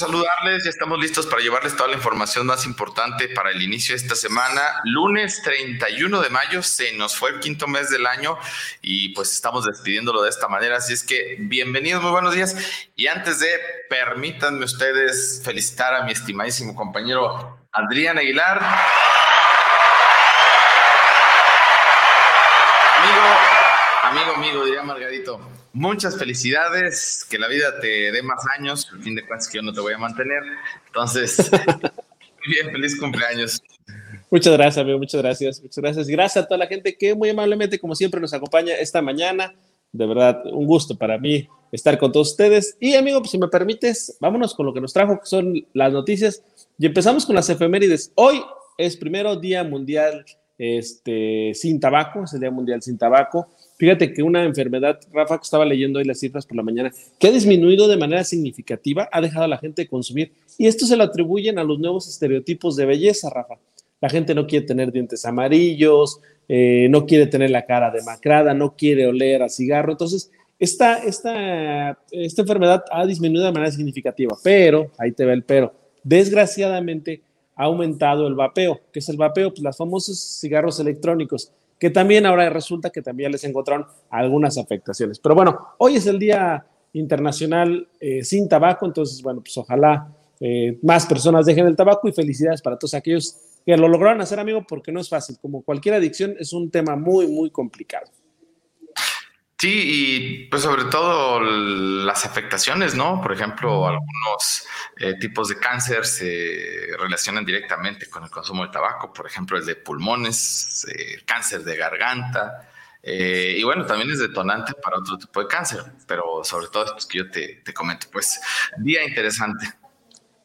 Saludarles. Ya estamos listos para llevarles toda la información más importante para el inicio de esta semana. Lunes 31 de mayo se nos fue el quinto mes del año y pues estamos despidiéndolo de esta manera. Así es que bienvenidos, muy buenos días. Y antes de, permítanme ustedes felicitar a mi estimadísimo compañero Adrián Aguilar. Amigo, amigo, amigo, diría Margarito muchas felicidades, que la vida te dé más años, al fin de cuentas que yo no te voy a mantener. Entonces, muy bien, feliz cumpleaños. Muchas gracias, amigo, muchas gracias. Muchas gracias. Gracias a toda la gente que muy amablemente, como siempre, nos acompaña esta mañana. De verdad, un gusto para mí estar con todos ustedes. Y, amigo, pues, si me permites, vámonos con lo que nos trajo, que son las noticias. Y empezamos con las efemérides. Hoy es primero Día Mundial este, sin tabaco, es el Día Mundial sin tabaco. Fíjate que una enfermedad, Rafa, que estaba leyendo hoy las cifras por la mañana, que ha disminuido de manera significativa, ha dejado a la gente de consumir. Y esto se lo atribuyen a los nuevos estereotipos de belleza, Rafa. La gente no quiere tener dientes amarillos, eh, no quiere tener la cara demacrada, no quiere oler a cigarro. Entonces, esta, esta, esta enfermedad ha disminuido de manera significativa, pero, ahí te ve el pero, desgraciadamente ha aumentado el vapeo. ¿Qué es el vapeo? Pues los famosos cigarros electrónicos que también ahora resulta que también les encontraron algunas afectaciones. Pero bueno, hoy es el Día Internacional eh, sin Tabaco, entonces, bueno, pues ojalá eh, más personas dejen el tabaco y felicidades para todos aquellos que lo lograron hacer, amigo, porque no es fácil. Como cualquier adicción, es un tema muy, muy complicado. Sí, y pues sobre todo las afectaciones, ¿no? Por ejemplo, algunos eh, tipos de cáncer se relacionan directamente con el consumo de tabaco, por ejemplo, el de pulmones, el cáncer de garganta, eh, y bueno, también es detonante para otro tipo de cáncer, pero sobre todo estos que yo te, te comento. Pues, día interesante.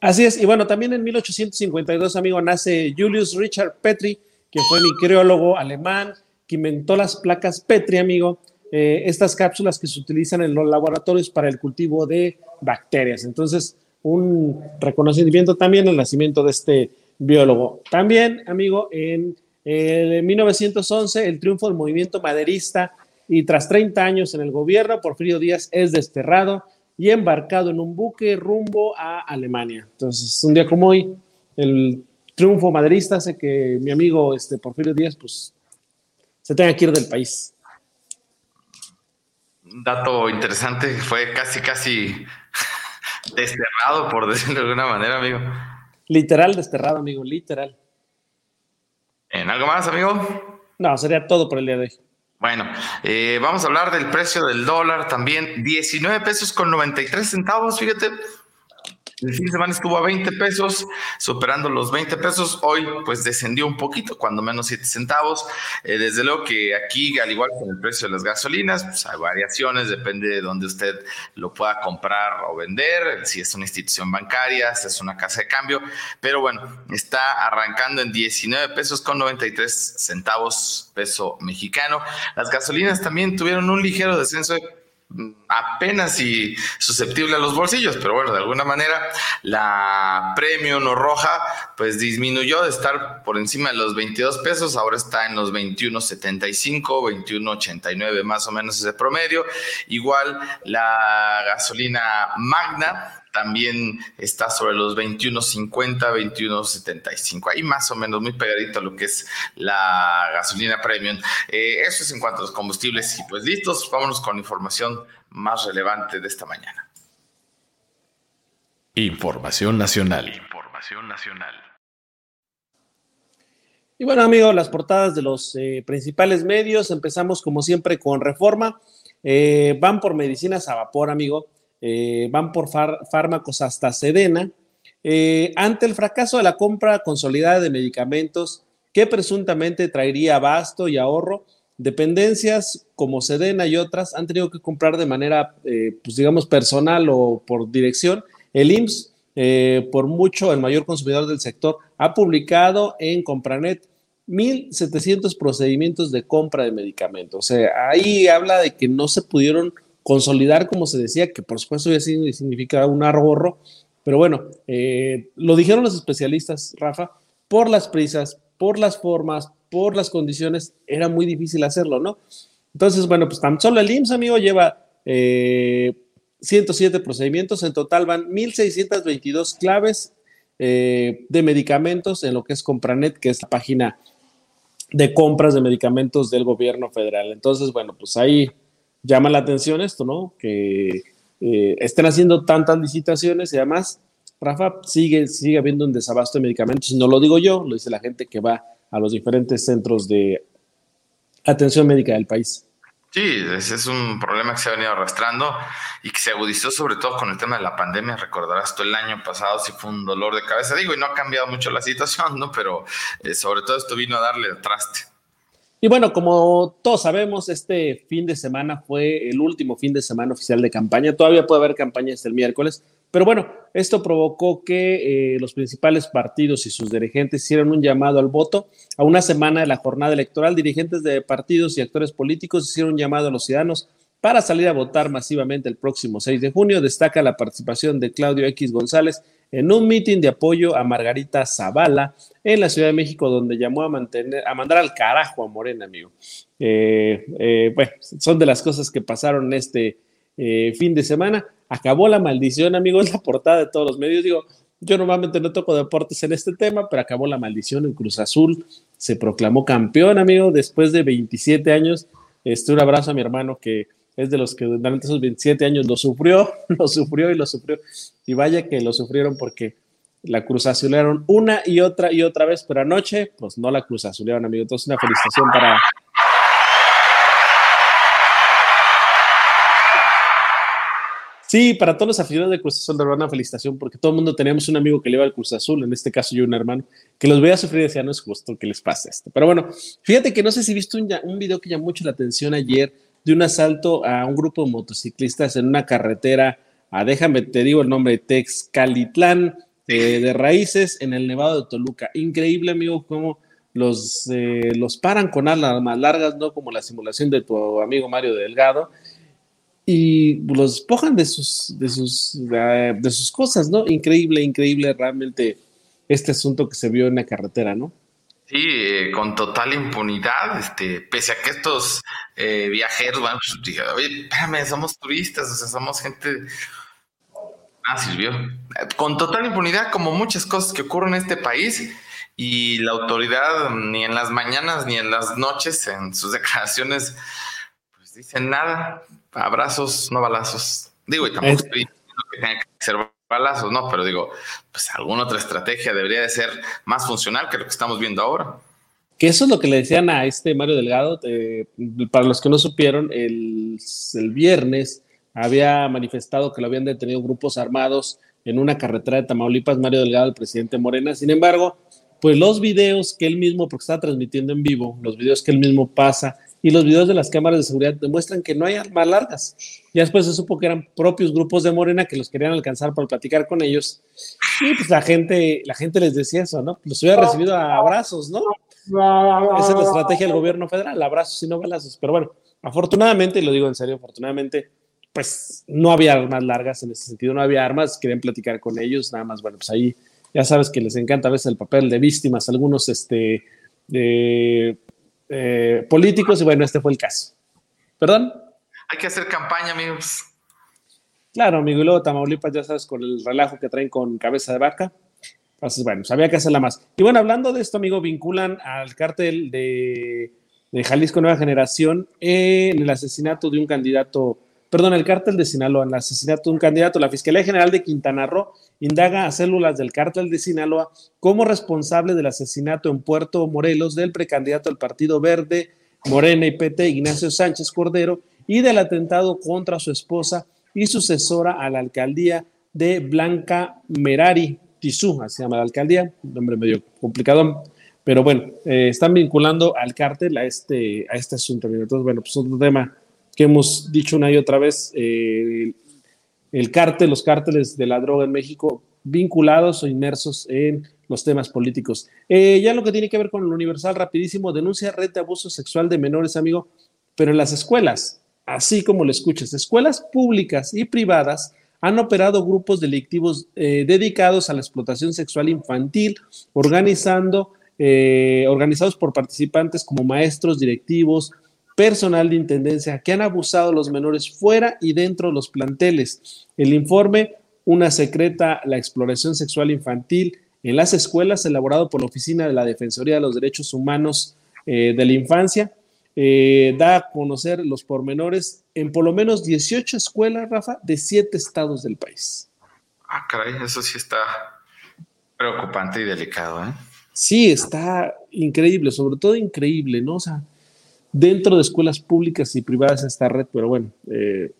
Así es, y bueno, también en 1852, amigo, nace Julius Richard Petri, que fue microbiólogo alemán, que inventó las placas Petri, amigo, eh, estas cápsulas que se utilizan en los laboratorios para el cultivo de bacterias. Entonces, un reconocimiento también el nacimiento de este biólogo. También, amigo, en, en 1911, el triunfo del movimiento maderista y tras 30 años en el gobierno, Porfirio Díaz es desterrado y embarcado en un buque rumbo a Alemania. Entonces, un día como hoy, el triunfo maderista hace que mi amigo este, Porfirio Díaz, pues, se tenga que ir del país dato interesante, fue casi, casi desterrado, por decirlo de alguna manera, amigo. Literal desterrado, amigo, literal. ¿En algo más, amigo? No, sería todo por el día de hoy. Bueno, eh, vamos a hablar del precio del dólar también. 19 pesos con 93 centavos, fíjate, el fin de semana estuvo a 20 pesos, superando los 20 pesos. Hoy, pues descendió un poquito, cuando menos 7 centavos. Eh, desde luego que aquí, al igual que en el precio de las gasolinas, pues hay variaciones, depende de dónde usted lo pueda comprar o vender, si es una institución bancaria, si es una casa de cambio. Pero bueno, está arrancando en 19 pesos con 93 centavos peso mexicano. Las gasolinas también tuvieron un ligero descenso de apenas y susceptible a los bolsillos, pero bueno, de alguna manera la premium o roja pues disminuyó de estar por encima de los 22 pesos, ahora está en los 21.75, 21.89 más o menos ese promedio. Igual la gasolina magna también está sobre los 21.50, 21.75, ahí más o menos muy pegadito a lo que es la gasolina premium. Eh, eso es en cuanto a los combustibles y pues listos, vámonos con información más relevante de esta mañana. Información nacional. Información nacional. Y bueno, amigos, las portadas de los eh, principales medios. Empezamos como siempre con Reforma. Eh, van por medicinas a vapor, amigo. Eh, van por fármacos hasta Sedena, eh, ante el fracaso de la compra consolidada de medicamentos que presuntamente traería abasto y ahorro, dependencias como Sedena y otras han tenido que comprar de manera, eh, pues digamos, personal o por dirección. El IMSS, por mucho el mayor consumidor del sector, ha publicado en Compranet 1.700 procedimientos de compra de medicamentos. O sea, ahí habla de que no se pudieron consolidar, como se decía, que por supuesto ya significa un arborro, pero bueno, eh, lo dijeron los especialistas, Rafa, por las prisas, por las formas, por las condiciones, era muy difícil hacerlo, ¿no? Entonces, bueno, pues tan solo el IMSS, amigo, lleva 107 eh, procedimientos, en total van 1.622 claves eh, de medicamentos en lo que es Compranet, que es la página de compras de medicamentos del gobierno federal. Entonces, bueno, pues ahí llama la atención esto, ¿no? Que eh, estén haciendo tantas licitaciones y además, Rafa, sigue, sigue habiendo un desabasto de medicamentos. No lo digo yo, lo dice la gente que va a los diferentes centros de atención médica del país. Sí, ese es un problema que se ha venido arrastrando y que se agudizó sobre todo con el tema de la pandemia. Recordarás tú el año pasado sí fue un dolor de cabeza, digo, y no ha cambiado mucho la situación, ¿no? Pero eh, sobre todo esto vino a darle traste. Y bueno, como todos sabemos, este fin de semana fue el último fin de semana oficial de campaña. Todavía puede haber campaña hasta el miércoles, pero bueno, esto provocó que eh, los principales partidos y sus dirigentes hicieran un llamado al voto. A una semana de la jornada electoral, dirigentes de partidos y actores políticos hicieron un llamado a los ciudadanos para salir a votar masivamente el próximo 6 de junio. Destaca la participación de Claudio X González en un mitin de apoyo a Margarita Zavala en la Ciudad de México, donde llamó a, mantener, a mandar al carajo a Morena, amigo. Eh, eh, bueno, son de las cosas que pasaron este fin de semana acabó la maldición, amigos, la portada de todos los medios. Digo, yo normalmente no toco deportes en este tema, pero acabó la maldición en Cruz Azul. Se proclamó campeón, amigo, después de 27 años. Este, un abrazo a mi hermano que es de los que durante esos 27 años lo sufrió, lo sufrió y lo sufrió. Y vaya que lo sufrieron porque la Cruz Azulearon una y otra y otra vez, pero anoche, pues no la Cruz Azulearon, amigo. Entonces, una felicitación para, Sí, para todos los aficionados de Cruz Azul, de verdad, una felicitación, porque todo el mundo teníamos un amigo que le iba al Cruz Azul, en este caso yo un hermano, que los veía sufrir y decía, no es justo que les pase esto. Pero bueno, fíjate que no sé si viste un, un video que llamó mucho la atención ayer de un asalto a un grupo de motociclistas en una carretera, a, déjame, te digo el nombre, Texcalitlán, eh, de raíces en el Nevado de Toluca. Increíble, amigo, cómo los, eh, los paran con alas más largas, ¿no? Como la simulación de tu amigo Mario Delgado y los despojan de sus, de sus, de sus cosas, ¿no? Increíble, increíble realmente este asunto que se vio en la carretera, ¿no? Sí, eh, con total impunidad, este, pese a que estos eh, viajeros, bueno, pues, oye, espérame, somos turistas, o sea, somos gente... Ah, sirvió. Con total impunidad, como muchas cosas que ocurren en este país, y la autoridad ni en las mañanas ni en las noches, en sus declaraciones, pues dicen nada abrazos, no balazos. Digo, y tampoco estoy diciendo que tenga que ser balazos, no, pero digo, pues alguna otra estrategia debería de ser más funcional que lo que estamos viendo ahora. Que eso es lo que le decían a este Mario Delgado. Eh, para los que no supieron, el, el viernes había manifestado que lo habían detenido grupos armados en una carretera de Tamaulipas, Mario Delgado, el presidente Morena. Sin embargo, pues los videos que él mismo, porque está transmitiendo en vivo, los videos que él mismo pasa y los videos de las cámaras de seguridad demuestran que no hay armas largas. Ya después se supo que eran propios grupos de Morena que los querían alcanzar para platicar con ellos. Y pues la gente, la gente les decía eso, ¿no? Los hubiera recibido a abrazos, ¿no? Esa es la estrategia del gobierno federal, abrazos y no balazos. Pero bueno, afortunadamente, y lo digo en serio, afortunadamente, pues no había armas largas en ese sentido, no había armas, querían platicar con ellos, nada más, bueno, pues ahí ya sabes que les encanta a veces el papel de víctimas, algunos, este, eh, políticos y bueno, este fue el caso. ¿Perdón? Hay que hacer campaña, amigos. Claro, amigo, y luego Tamaulipas, ya sabes, con el relajo que traen con cabeza de vaca. Entonces, bueno, sabía pues, que hacerla más. Y bueno, hablando de esto, amigo, vinculan al cártel de, de Jalisco Nueva Generación en el asesinato de un candidato, perdón, el cártel de Sinaloa, en el asesinato de un candidato. La Fiscalía General de Quintana Roo indaga a células del cártel de Sinaloa como responsable del asesinato en Puerto Morelos del precandidato del Partido Verde, Morena y PT, Ignacio Sánchez Cordero, y del atentado contra su esposa y sucesora a la alcaldía de Blanca Merari, Tizú, así se llama la alcaldía, un nombre medio complicado, Pero bueno, eh, están vinculando al cártel a este, a este asunto. Entonces, bueno, pues otro tema que hemos dicho una y otra vez, eh, el cártel, los cárteles de la droga en México vinculados o inmersos en los temas políticos. Eh, ya lo que tiene que ver con el Universal, rapidísimo, denuncia red de abuso sexual de menores, amigo, pero en las escuelas, así como lo escuchas, escuelas públicas y privadas han operado grupos delictivos eh, dedicados a la explotación sexual infantil, organizando, eh, organizados por participantes como maestros, directivos, personal de intendencia, que han abusado a los menores fuera y dentro de los planteles. El informe, una secreta, la exploración sexual infantil en las escuelas, elaborado por la Oficina de la Defensoría de los Derechos Humanos eh, de la Infancia, eh, da a conocer los pormenores en por lo menos 18 escuelas, Rafa, de siete estados del país. Ah, caray, eso sí está preocupante y delicado, ¿eh? Sí, está increíble, sobre todo increíble, ¿no? O sea, dentro de escuelas públicas y privadas esta red, pero bueno, eh,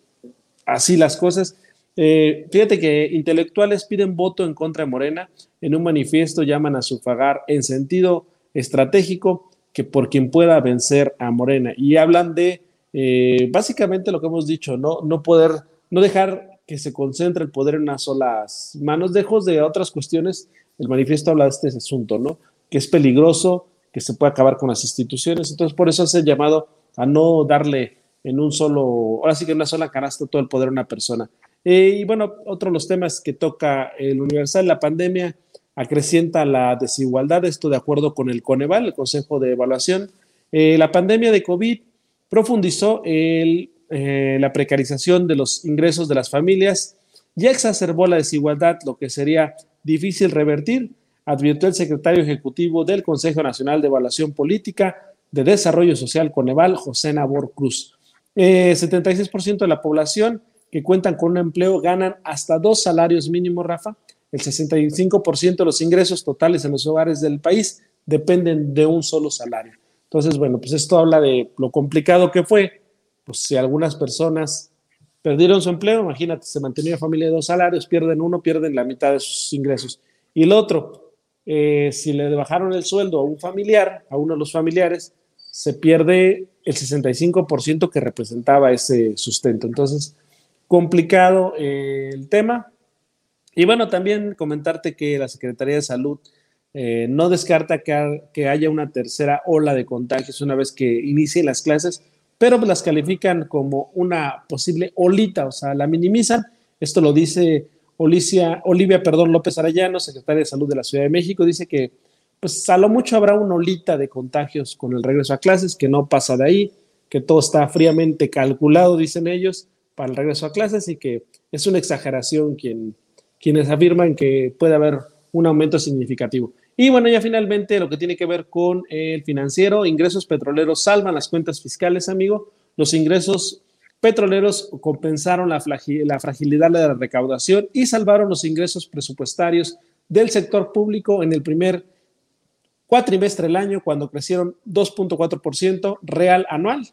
así las cosas. Eh, fíjate que intelectuales piden voto en contra de Morena, en un manifiesto llaman a sufragar en sentido estratégico que por quien pueda vencer a Morena. Y hablan de eh, básicamente lo que hemos dicho, ¿no? no poder, no dejar que se concentre el poder en unas solas manos, lejos de otras cuestiones. El manifiesto habla de este asunto, ¿no? Que es peligroso, que se puede acabar con las instituciones. Entonces, por eso hace el llamado a no darle en un solo, ahora sí que en una sola canasta todo el poder a una persona. Eh, y bueno, otro de los temas que toca el Universal, la pandemia acrecienta la desigualdad, esto de acuerdo con el Coneval, el Consejo de Evaluación. Eh, la pandemia de COVID profundizó eh, la precarización de los ingresos de las familias y exacerbó la desigualdad, lo que sería difícil revertir, advirtió el secretario ejecutivo del Consejo Nacional de Evaluación Política de Desarrollo Social Coneval, José Nabor Cruz. 76% eh, de la población que cuentan con un empleo ganan hasta dos salarios mínimos, Rafa, el 65% de los ingresos totales en los hogares del país dependen de un solo salario. Entonces, bueno, pues esto habla de lo complicado que fue. Pues si algunas personas perdieron su empleo, imagínate, se mantenía una familia de dos salarios, pierden uno, pierden la mitad de sus ingresos. Y el otro, eh, si le bajaron el sueldo a un familiar, a uno de los familiares, se pierde el 65% que representaba ese sustento. Entonces, complicado eh, el tema, y bueno, también comentarte que la Secretaría de Salud eh, no descarta que, haya una tercera ola de contagios una vez que inicien las clases, pero las califican como una posible olita, o sea, la minimizan. Esto lo dice Olivia, Olivia perdón, López Arellano, secretaria de Salud de la Ciudad de México, dice que pues a lo mucho habrá una olita de contagios con el regreso a clases, que no pasa de ahí, que todo está fríamente calculado, dicen ellos, para el regreso a clases y que es una exageración quien quienes afirman que puede haber un aumento significativo. Y bueno, ya finalmente lo que tiene que ver con el financiero, ingresos petroleros salvan las cuentas fiscales, amigo. Los ingresos petroleros compensaron la, fragilidad de la recaudación y salvaron los ingresos presupuestarios del sector público en el primer cuatrimestre del año, cuando crecieron 2.4% real anual.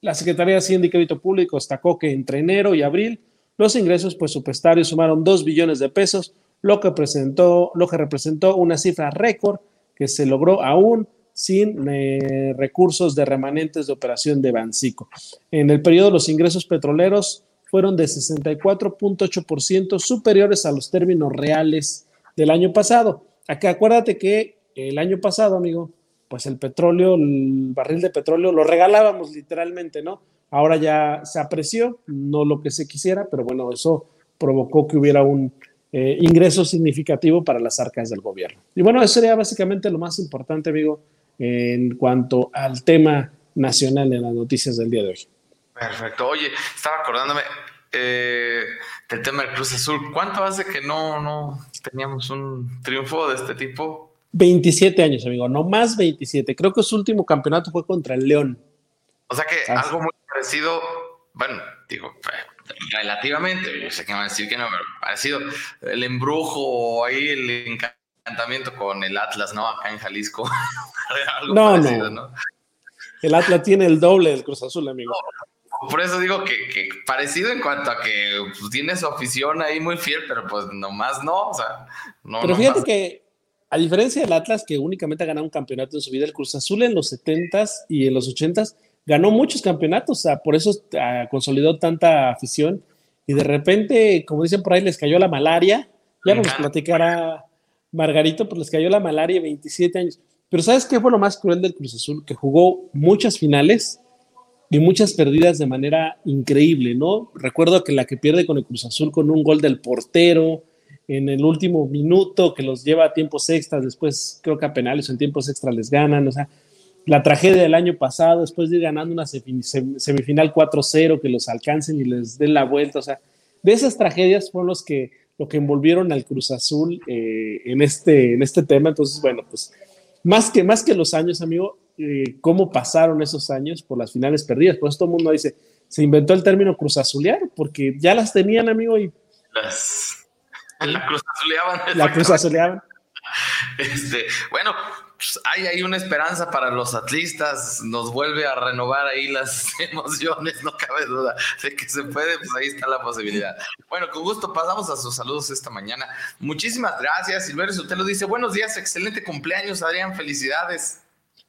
La Secretaría de Hacienda y Crédito Público destacó que entre enero y abril los ingresos presupuestarios sumaron 2 billones de pesos, lo que, presentó, lo que representó una cifra récord que se logró aún sin eh, recursos de remanentes de operación de Bancico. En el periodo, los ingresos petroleros fueron de 64.8% superiores a los términos reales del año pasado. Acá acuérdate que el año pasado, amigo, pues el petróleo, el barril de petróleo lo regalábamos literalmente, ¿no? Ahora ya se apreció, no lo que se quisiera, pero bueno, eso provocó que hubiera un eh, ingreso significativo para las arcas del gobierno. Y bueno, eso sería básicamente lo más importante, amigo, en cuanto al tema nacional en las noticias del día de hoy. Perfecto. Oye, estaba acordándome eh, del tema del Cruz Azul. ¿Cuánto hace que no, no teníamos un triunfo de este tipo? 27 años, amigo, no más 27. Creo que su último campeonato fue contra el León. O sea que algo muy parecido, bueno, digo, relativamente, yo sé que van a decir que no, pero parecido el embrujo ahí, el encantamiento con el Atlas, ¿no? Acá en Jalisco. algo no, parecido, no, El Atlas tiene el doble del Cruz Azul, amigo. por eso digo que, parecido en cuanto a que pues, tiene su afición ahí muy fiel, pero pues nomás no, o sea, no. Pero fíjate que a diferencia del Atlas, que únicamente ha ganado un campeonato en su vida, el Cruz Azul en los 70s y en los 80s ganó muchos campeonatos, o sea, por eso uh, consolidó tanta afición. Y de repente, como dicen por ahí, les cayó la malaria. Ya nos platicará Margarito, pues les cayó la malaria 27 años. Pero ¿sabes qué fue lo más cruel del Cruz Azul? Que jugó muchas finales y muchas perdidas de manera increíble, ¿no? Recuerdo que la que pierde con el Cruz Azul con un gol del portero en el último minuto, que los lleva a tiempos extras, después creo que a penales en tiempos extras les ganan, o sea, la tragedia del año pasado, después de ir ganando una semifinal 4-0, que los alcancen y les den la vuelta, o sea, de esas tragedias fueron los que, lo que envolvieron al Cruz Azul eh, en, este, en este tema, entonces, bueno, pues más que, más que los años, amigo, eh, cómo pasaron esos años por las finales perdidas. Por eso todo el mundo dice, se inventó el término cruzazulear, porque ya las tenían, amigo, y... Las, la cruzazuleaban. La cruzazuleaban. Este, bueno, pues hay ahí una esperanza para los atlistas, nos vuelve a renovar ahí las emociones, no cabe duda de que se puede, pues ahí está la posibilidad. Bueno, con gusto pasamos a sus saludos esta mañana. Muchísimas gracias, Silverio Sotelo dice, buenos días, excelente cumpleaños, Adrián, felicidades.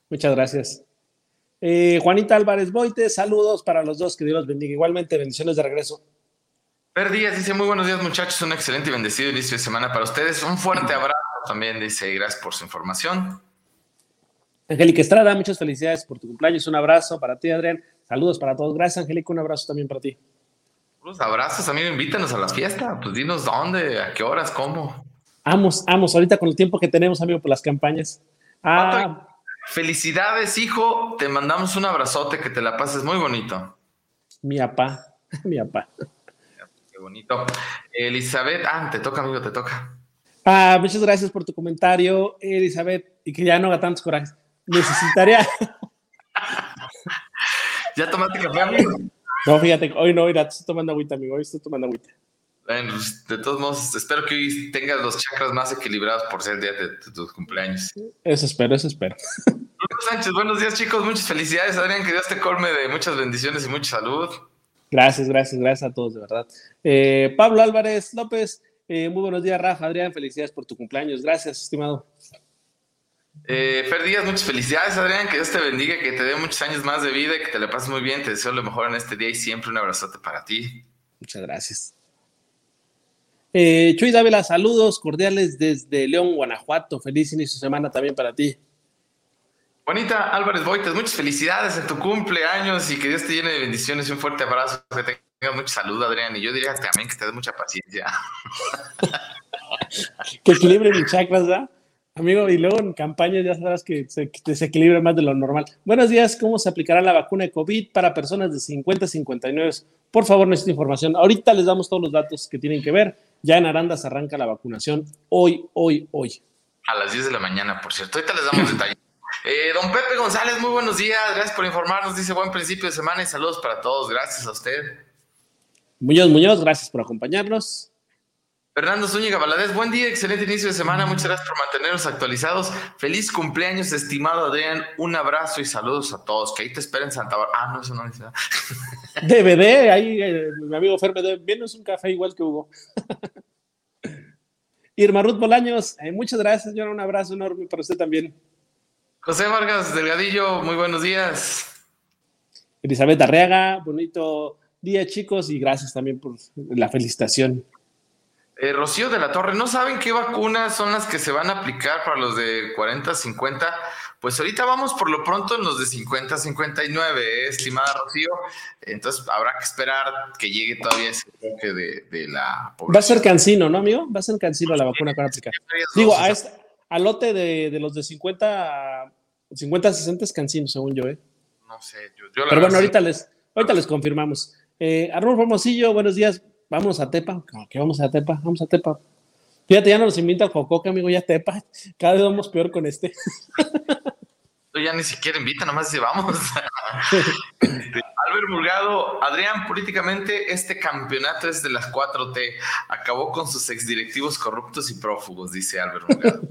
Muchas gracias. Eh, Juanita Álvarez Boite, saludos para los dos, que Dios los bendiga. Igualmente, bendiciones de regreso. Per Díaz dice, muy buenos días muchachos, un excelente y bendecido inicio de semana para ustedes. Un fuerte abrazo también, dice, gracias por su información. Angélica Estrada, muchas felicidades por tu cumpleaños, un abrazo para ti, Adrián. Saludos para todos. Gracias, Angélica, un abrazo también para ti. Unos abrazos, también invítanos a las fiestas, pues dinos dónde, a qué horas, cómo. Vamos, vamos, ahorita con el tiempo que tenemos, amigo, por las campañas. Ah, Felicidades, hijo. Te mandamos un abrazote, que te la pases muy bonito. Mi papá, mi papá. Qué bonito. Elizabeth, ah, te toca, amigo, te toca. Ah, muchas gracias por tu comentario, Elizabeth, y que ya no haga tantos corajes. Necesitaría. ¿Ya tomaste café, amigo? No, fíjate, hoy no, mira, estoy tomando agüita, amigo, hoy estoy tomando agüita. Bueno, pues, de todos modos, espero que hoy tengas los chakras más equilibrados por ser el día de, de tus cumpleaños. Eso espero, eso espero. Sánchez, buenos días, chicos. Muchas felicidades, Adrián. Que Dios te colme de muchas bendiciones y mucha salud. Gracias, gracias, gracias a todos, de verdad. Eh, Pablo Álvarez López, eh, muy buenos días, Rafa. Adrián, felicidades por tu cumpleaños. Gracias, estimado. Eh, Fer Díaz, muchas felicidades, Adrián. Que Dios te bendiga, que te dé muchos años más de vida, que te la pases muy bien. Te deseo lo mejor en este día y siempre un abrazote para ti. Muchas gracias. Eh, Chuy Dávila, saludos cordiales desde León, Guanajuato. Feliz inicio de semana también para ti. Bonita Álvarez Boites, muchas felicidades en tu cumpleaños y que Dios te llene de bendiciones y un fuerte abrazo. Que tengas mucha salud, Adrián. Y yo diría también que te dé mucha paciencia. que equilibre mis chakras, ¿verdad? Amigo, y luego en campaña ya sabrás que se desequilibra más de lo normal. Buenos días, ¿cómo se aplicará la vacuna de COVID para personas de 50 a 59? Por favor, necesito información. Ahorita les damos todos los datos que tienen que ver. Ya en Arandas arranca la vacunación hoy, hoy, hoy. A las 10 de la mañana, por cierto. Ahorita les damos detalles. Eh, don Pepe González, muy buenos días. Gracias por informarnos. Dice buen principio de semana y saludos para todos. Gracias a usted. Muñoz, Muñoz, gracias por acompañarnos. Fernando Zúñiga Valadez, buen día, excelente inicio de semana. Muchas gracias por mantenernos actualizados. Feliz cumpleaños, estimado Adrián. Un abrazo y saludos a todos. Que ahí te esperen Santa Bárbara. Ah, no, eso no dice nada. DVD, ahí eh, mi amigo Fer, vienes un café igual que Hugo. Irma Ruth Bolaños, eh, muchas gracias, señora. Un abrazo enorme para usted también. José Vargas Delgadillo, muy buenos días. Elizabeth Arriaga, bonito día, chicos, y gracias también por la felicitación. Eh, Rocío de la Torre, ¿no saben qué vacunas son las que se van a aplicar para los de 40, 50? Pues ahorita vamos por lo pronto en los de 50, 59, ¿eh, estimada Rocío. Entonces habrá que esperar que llegue todavía ese toque de, la población. Va a ser cancino, ¿no, amigo? Va a ser cancino la vacuna que van a aplicar. Digo, a este, al lote de, los de 50, 50, 60 es cancino, según yo, ¿eh? No sé, yo, Pero bueno, ahorita les, ahorita les confirmamos. Eh, Arnulfo Hermosillo, buenos días. Vamos a Tepa. ¿Qué vamos a Tepa? Vamos a Tepa. Fíjate, ya no nos invita el Jococa, amigo, ya Tepa. Cada vez vamos peor con este. ya ni siquiera invita, nomás dice vamos. Albert Murgado, Adrián, políticamente este campeonato es de las 4T. Acabó con sus exdirectivos corruptos y prófugos, dice Albert Murgado.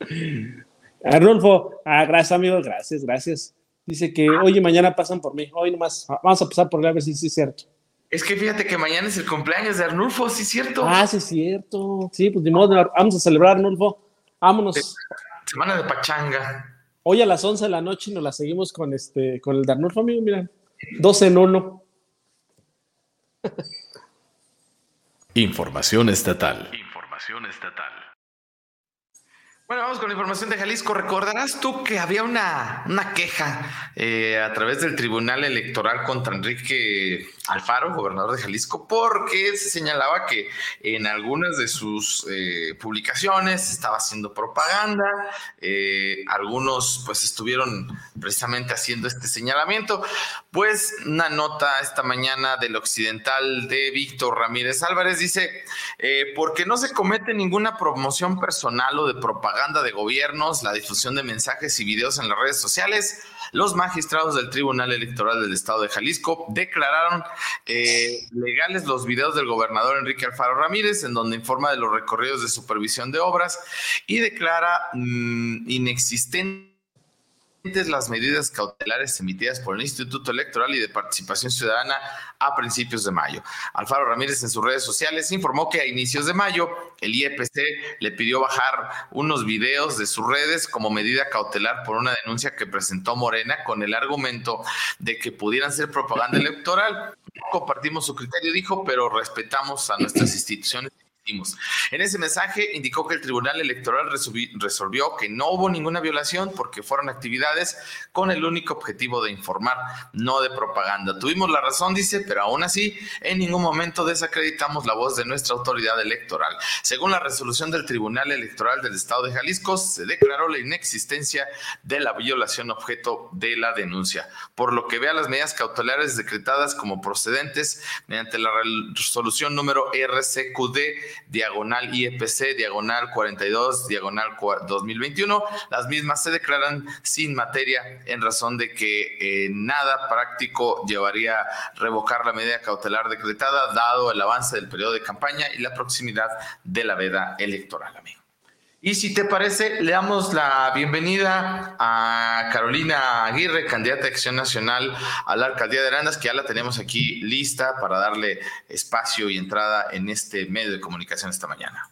Arnulfo, ah, gracias, amigo, gracias, gracias. Dice que hoy y mañana pasan por mí. Hoy nomás vamos a pasar por él a ver si sí es cierto. Es que fíjate que mañana es el cumpleaños de Arnulfo, ¿sí es cierto? Ah, sí es cierto. Sí, pues de modo, vamos a celebrar, Arnulfo. Vámonos. semana de pachanga. Hoy a las 11 de la noche nos la seguimos con este con el Darnulfo, amigo, mira. Dos en uno. Información estatal. Información estatal. Bueno, vamos con la información de Jalisco. Recordarás tú que había una, una queja eh, a través del Tribunal Electoral contra Enrique Alfaro, gobernador de Jalisco, porque se señalaba que en algunas de sus eh, publicaciones estaba haciendo propaganda. Eh, algunos pues estuvieron precisamente haciendo este señalamiento. Pues una nota esta mañana del occidental de Víctor Ramírez Álvarez dice, porque no se comete ninguna promoción personal o de propaganda de gobiernos, la difusión de mensajes y videos en las redes sociales, los magistrados del Tribunal Electoral del Estado de Jalisco declararon eh, legales los videos del gobernador Enrique Alfaro Ramírez, en donde informa de los recorridos de supervisión de obras y declara mm, inexistente las medidas cautelares emitidas por el Instituto Electoral y de Participación Ciudadana a principios de mayo. Alfaro Ramírez en sus redes sociales informó que a inicios de mayo el IEPC le pidió bajar unos videos de sus redes como medida cautelar por una denuncia que presentó Morena con el argumento de que pudieran ser propaganda electoral. Compartimos su criterio, dijo, pero respetamos a nuestras instituciones en ese mensaje indicó que el Tribunal Electoral resolvió que no hubo ninguna violación porque fueron actividades con el único objetivo de informar, no de propaganda. Tuvimos la razón, dice, pero aún así en ningún momento desacreditamos la voz de nuestra autoridad electoral. Según la resolución del Tribunal Electoral del Estado de Jalisco, se declaró la inexistencia de la violación objeto de la denuncia, por lo que vea las medidas cautelares decretadas como procedentes mediante la resolución número RCQD diagonal IEPC, diagonal 42, diagonal 2021. Las mismas se declaran sin materia en razón de que eh, nada práctico llevaría a revocar la medida cautelar decretada, dado el avance del periodo de campaña y la proximidad de la veda electoral, amigo. Y si te parece, le damos la bienvenida a Carolina Aguirre, candidata de Acción Nacional a la Alcaldía de Arandas, que ya la tenemos aquí lista para darle espacio y entrada en este medio de comunicación esta mañana.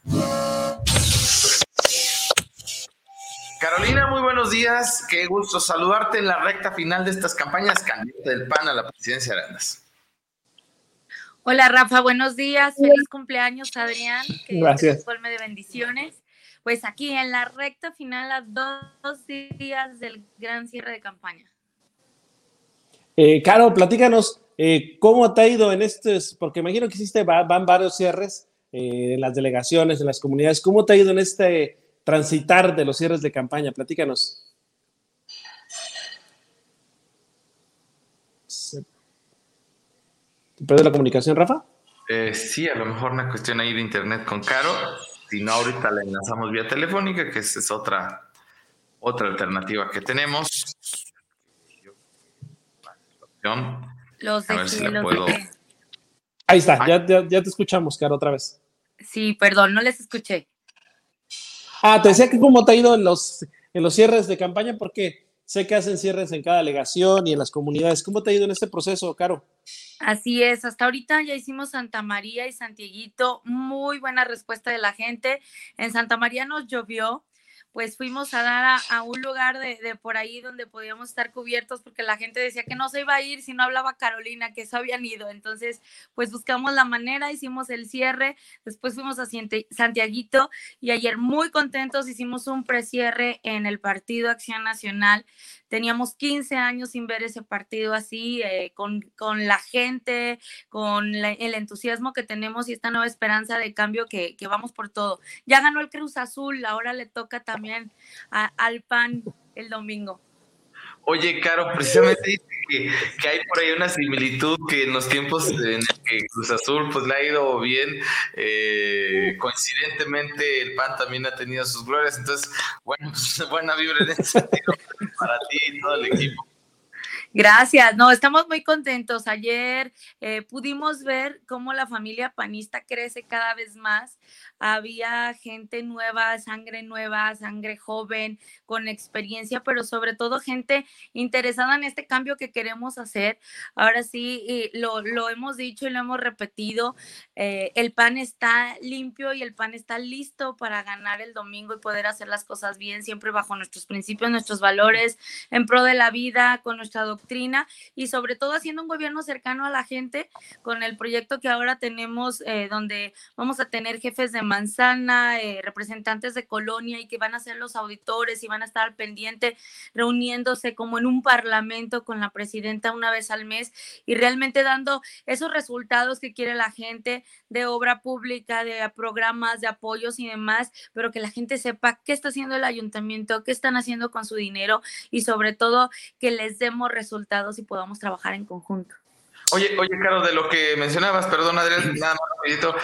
Carolina, muy buenos días. Qué gusto saludarte en la recta final de estas campañas, candidata del PAN a la presidencia de Arandas. Hola Rafa, buenos días. Feliz cumpleaños, Adrián. Que Gracias. Colme de bendiciones pues aquí en la recta final a dos días del gran cierre de campaña. Eh, Caro, platícanos, eh, ¿cómo te ha ido en estos? Porque imagino que hiciste, van varios cierres eh, en las delegaciones, en las comunidades. ¿Cómo te ha ido en este transitar de los cierres de campaña? Platícanos. ¿Te la comunicación, Rafa? sí, a lo mejor una cuestión ahí de internet con Caro. Si no, ahorita la enlazamos vía telefónica, que es otra, otra alternativa que tenemos. Los Ahí está, ya, ya, te escuchamos, Caro, otra vez. Sí, perdón, no les escuché. Ah, te decía que cómo te ha ido en los, en los cierres de campaña, porque sé que hacen cierres en cada delegación y en las comunidades. ¿Cómo te ha ido en este proceso, Caro? Así es, hasta ahorita ya hicimos Santa María y Santieguito, muy buena respuesta de la gente. En Santa María nos llovió, pues fuimos a dar a, un lugar de, de, por ahí donde podíamos estar cubiertos porque la gente decía que no se iba a ir si no hablaba Carolina, que eso habían ido. Entonces, pues buscamos la manera, hicimos el cierre, después fuimos a Santiaguito y ayer muy contentos hicimos un precierre en el Partido Acción Nacional Teníamos 15 años sin ver ese partido así, eh, con, la gente, con el entusiasmo que tenemos y esta nueva esperanza de cambio que, vamos por todo. Ya ganó el Cruz Azul, ahora le toca también al PAN el domingo. Oye, Caro, precisamente que, que, hay por ahí una similitud que en los tiempos en el que Cruz Azul pues le ha ido bien, eh, coincidentemente el PAN también ha tenido sus glorias, entonces, bueno, pues, buena vibra en ese sentido para ti y todo el equipo. Gracias, no, estamos muy contentos. Ayer eh, pudimos ver cómo la familia panista crece cada vez más. Había gente nueva, sangre nueva, sangre joven, con experiencia, pero sobre todo gente interesada en este cambio que queremos hacer. Ahora sí, lo, lo hemos dicho y lo hemos repetido, eh, el PAN está limpio y el PAN está listo para ganar el domingo y poder hacer las cosas bien, siempre bajo nuestros principios, nuestros valores, en pro de la vida, con nuestra doctrina y sobre todo haciendo un gobierno cercano a la gente con el proyecto que ahora tenemos, eh, donde vamos a tener jefes de manzana, eh, representantes de colonia y que van a ser los auditores y van a estar al pendiente reuniéndose como en un parlamento con la presidenta una vez al mes y realmente dando esos resultados que quiere la gente de obra pública, de programas, de apoyos y demás, pero que la gente sepa qué está haciendo el ayuntamiento, qué están haciendo con su dinero y sobre todo que les demos resultados y podamos trabajar en conjunto. Oye, oye, Caro, de lo que mencionabas, perdón, Adrián, nada más rapidito,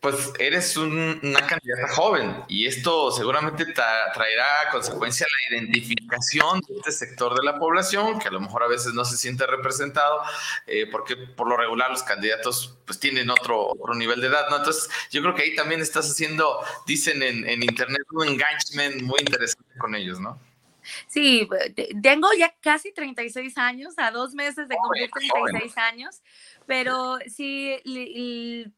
pues eres una candidata joven y esto seguramente traerá a consecuencia la identificación de este sector de la población que a lo mejor a veces no se siente representado eh, porque por lo regular los candidatos pues tienen otro, otro nivel de edad, ¿no? Entonces yo creo que ahí también estás haciendo, dicen en, en internet, un engagement muy interesante con ellos, ¿no? Sí, tengo ya casi 36 años, a dos meses de cumplir 36 años pero sí,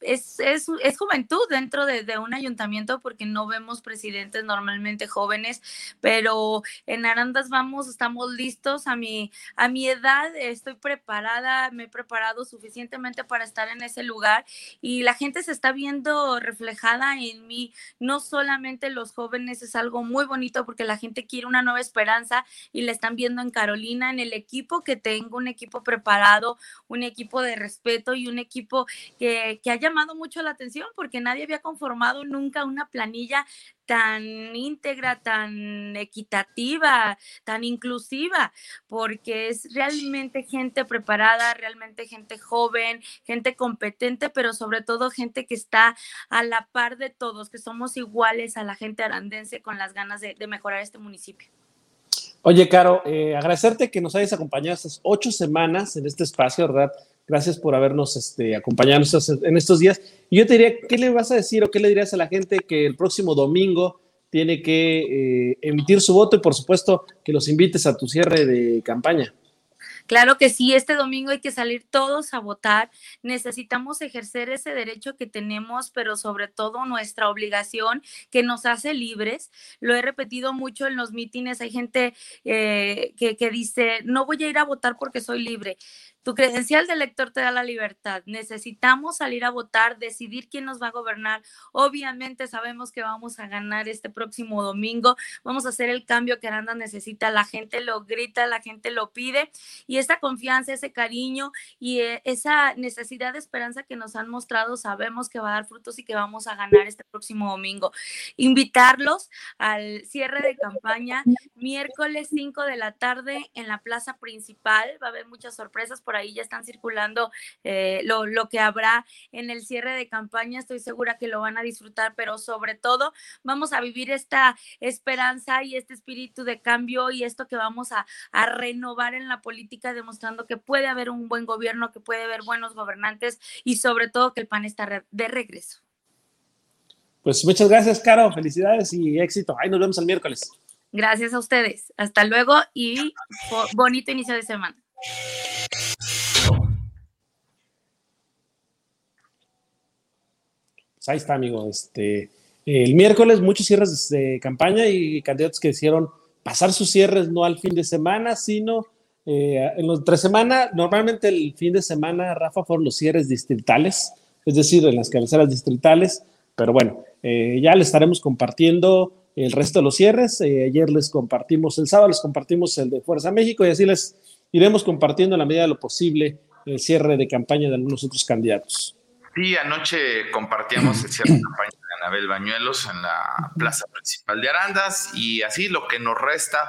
es, es, es juventud dentro de, un ayuntamiento porque no vemos presidentes normalmente jóvenes, pero en Arandas vamos, estamos listos. A mi, a mi edad estoy preparada, me he preparado suficientemente para estar en ese lugar y la gente se está viendo reflejada en mí. No solamente los jóvenes, es algo muy bonito porque la gente quiere una nueva esperanza y la están viendo en Carolina, en el equipo que tengo, un equipo preparado, un equipo de respeto y un equipo que, ha llamado mucho la atención porque nadie había conformado nunca una planilla tan íntegra, tan equitativa, tan inclusiva, porque es realmente gente preparada, realmente gente joven, gente competente, pero sobre todo gente que está a la par de todos, que somos iguales a la gente arandense con las ganas de, mejorar este municipio. Oye, Caro, eh, agradecerte que nos hayas acompañado estas ocho semanas en este espacio, ¿verdad? Gracias por habernos este, acompañado en estos días. Y yo te diría, ¿qué le vas a decir o qué le dirías a la gente que el próximo domingo tiene que eh, emitir su voto y por supuesto que los invites a tu cierre de campaña? Claro que sí, este domingo hay que salir todos a votar. Necesitamos ejercer ese derecho que tenemos, pero sobre todo nuestra obligación que nos hace libres. Lo he repetido mucho en los mítines. Hay gente eh, que, que dice, no voy a ir a votar porque soy libre. Tu credencial de elector te da la libertad. Necesitamos salir a votar, decidir quién nos va a gobernar. Obviamente sabemos que vamos a ganar este próximo domingo. Vamos a hacer el cambio que Aranda necesita. La gente lo grita, la gente lo pide. Y esa confianza, ese cariño y eh, esa necesidad de esperanza que nos han mostrado, sabemos que va a dar frutos y que vamos a ganar este próximo domingo. Invitarlos al cierre de campaña miércoles 5 de la tarde en la plaza principal. Va a haber muchas sorpresas por ahí ya están circulando eh, lo, lo, que habrá en el cierre de campaña. Estoy segura que lo van a disfrutar, pero sobre todo vamos a vivir esta esperanza y este espíritu de cambio y esto que vamos a, a renovar en la política, demostrando que puede haber un buen gobierno, que puede haber buenos gobernantes y sobre todo que el PAN está de regreso. Pues muchas gracias, Caro. Felicidades y éxito. Ahí nos vemos el miércoles. Gracias a ustedes. Hasta luego y bonito inicio de semana. Pues ahí está, amigo. Este, el miércoles muchos cierres de campaña y candidatos que hicieron pasar sus cierres no al fin de semana, sino eh, en los tres semanas. Normalmente el fin de semana, Rafa, fueron los cierres distritales, es decir, en las cabeceras distritales. Pero bueno, eh, ya les estaremos compartiendo el resto de los cierres. Eh, ayer les compartimos, el sábado les compartimos el de Fuerza México y así les iremos compartiendo en la medida de lo posible el cierre de campaña de algunos otros candidatos. Sí, anoche compartíamos el cierre de campaña de Anabel Bañuelos en la plaza principal de Arandas. Y así lo que nos resta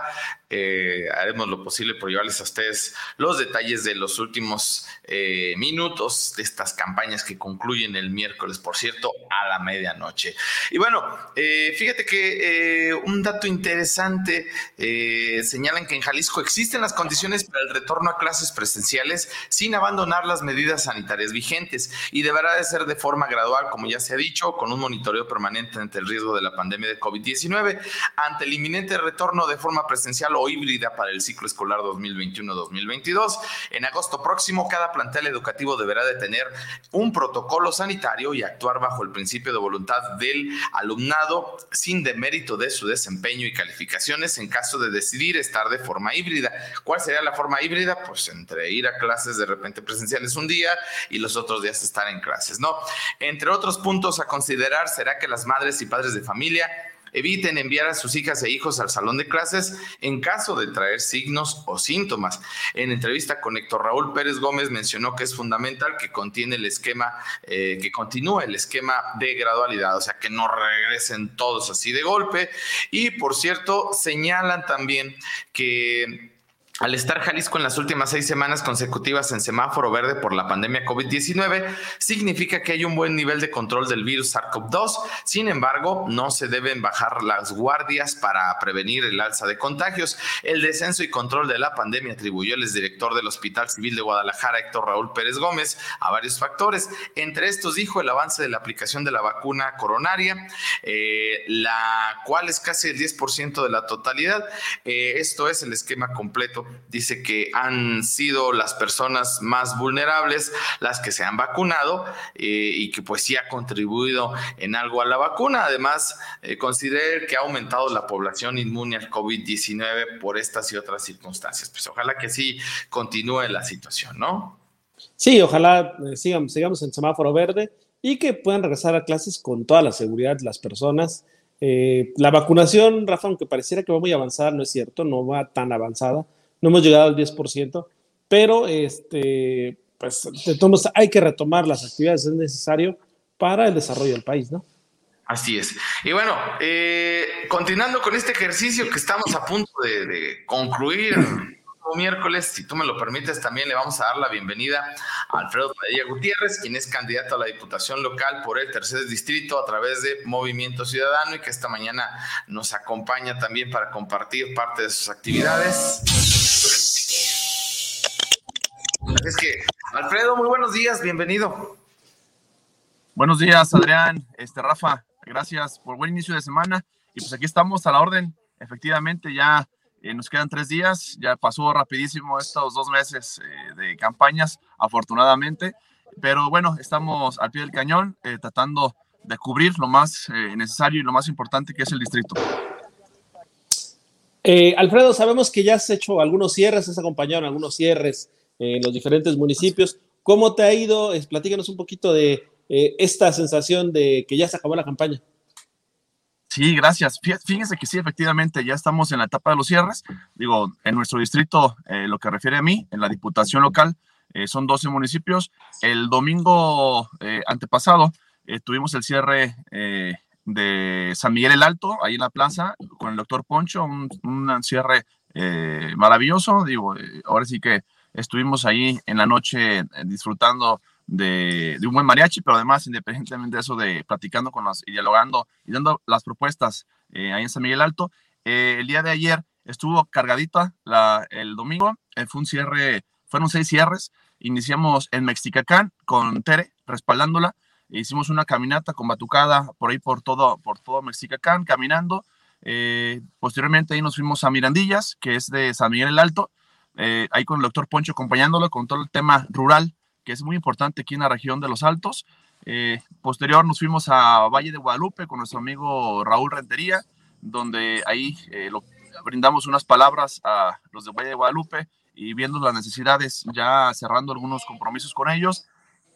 eh, haremos lo posible por llevarles a ustedes los detalles de los últimos eh, minutos de estas campañas que concluyen el miércoles, por cierto, a la medianoche. Y bueno, eh, fíjate que un dato interesante, señalan que en Jalisco existen las condiciones para el retorno a clases presenciales sin abandonar las medidas sanitarias vigentes. Y deberá de ser de forma gradual, como ya se ha dicho, con un monitoreo permanente ante el riesgo de la pandemia de COVID-19, ante el inminente retorno de forma presencial o híbrida para el ciclo escolar 2021-2022. En agosto próximo, cada plantel educativo deberá de tener un protocolo sanitario y actuar bajo el principio de voluntad del alumnado sin demérito de su desempeño y calificaciones en caso de decidir estar de forma híbrida. ¿Cuál sería la forma híbrida? Pues entre ir a clases de repente presenciales un día y los otros días estar en clases, ¿no? Entre otros puntos a considerar será que las madres y padres de familia Eviten enviar a sus hijas e hijos al salón de clases en caso de traer signos o síntomas. En entrevista con Héctor Raúl Pérez Gómez mencionó que es fundamental que contiene el esquema, eh, que continúe el esquema de gradualidad, o sea, que no regresen todos así de golpe. Y por cierto, señalan también que al estar Jalisco en las últimas seis semanas consecutivas en semáforo verde por la pandemia COVID-19, significa que hay un buen nivel de control del virus SARS-CoV-2. Sin embargo, no se deben bajar las guardias para prevenir el alza de contagios. El descenso y control de la pandemia atribuyó el exdirector del Hospital Civil de Guadalajara, Héctor Raúl Pérez Gómez, a varios factores. Entre estos dijo el avance de la aplicación de la vacuna coronaria, eh, la cual es casi el 10% de la totalidad. Eh, esto es el esquema completo dice que han sido las personas más vulnerables las que se han vacunado eh, y que pues sí ha contribuido en algo a la vacuna. Además, eh, considera que ha aumentado la población inmune al COVID-19 por estas y otras circunstancias. Pues ojalá que sí continúe la situación, ¿no? Sí, ojalá eh, sigamos, sigamos en semáforo verde y que puedan regresar a clases con toda la seguridad las personas. la vacunación, Rafa, aunque pareciera que va muy avanzada, no es cierto, no va tan avanzada no hemos llegado al 10%, pero este, pues de todos hay que retomar las actividades, es necesario para el desarrollo del país, ¿no? Así es. Y bueno, eh, continuando con este ejercicio que estamos a punto de, concluir miércoles, si tú me lo permites, también le vamos a dar la bienvenida a Alfredo Padilla Gutiérrez, quien es candidato a la Diputación Local por el tercer distrito a través de Movimiento Ciudadano y que esta mañana nos acompaña también para compartir parte de sus actividades. Es que, Alfredo, muy buenos días, bienvenido. Buenos días, Adrián, este Rafa, gracias por buen inicio de semana. Y pues aquí estamos a la orden. Efectivamente, ya eh, nos quedan tres días, ya pasó rapidísimo estos dos meses eh, de campañas, afortunadamente. Pero bueno, estamos al pie del cañón, eh, tratando de cubrir lo más necesario y lo más importante que es el distrito. Alfredo, sabemos que ya has hecho algunos cierres, has acompañado en algunos cierres en los diferentes municipios. ¿Cómo te ha ido? Platícanos un poquito de eh, esta sensación de que ya se acabó la campaña. Sí, gracias. Fíjense que sí, efectivamente, ya estamos en la etapa de los cierres. Digo, en nuestro distrito, eh, lo que refiere a mí, en la diputación local, eh, son 12 municipios. El domingo antepasado tuvimos el cierre de San Miguel el Alto, ahí en la plaza, con el doctor Poncho, un, un cierre maravilloso. Digo, ahora sí que Estuvimos ahí en la noche eh, disfrutando de, un buen mariachi, pero además, independientemente de eso, de platicando con los y dialogando y dando las propuestas eh, ahí en San Miguel Alto. Eh, el día de ayer estuvo cargadita la, el domingo, fue un cierre, fueron seis cierres. Iniciamos en Mexicacán con Tere, respaldándola. Hicimos una caminata con batucada por ahí por todo, por todo Mexicacán, caminando. posteriormente ahí nos fuimos a Mirandillas, que es de San Miguel el Alto, eh, ahí con el doctor Poncho acompañándolo con todo el tema rural, que es muy importante aquí en la región de Los Altos. Eh, posterior nos fuimos a Valle de Guadalupe con nuestro amigo Raúl Rentería, donde ahí eh, brindamos unas palabras a los de Valle de Guadalupe y viendo las necesidades, ya cerrando algunos compromisos con ellos,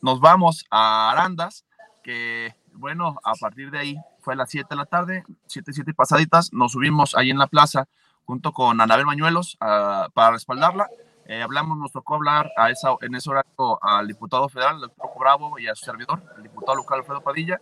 nos vamos a Arandas, que bueno, a partir de ahí fue a las 7 de la tarde, 7, 7 pasaditas, nos subimos ahí en la plaza junto con Anabel Mañuelos ah, para respaldarla. Eh, hablamos, nos tocó hablar a esa, en ese horario al diputado federal, el doctor Bravo, y a su servidor, el diputado local Alfredo Padilla.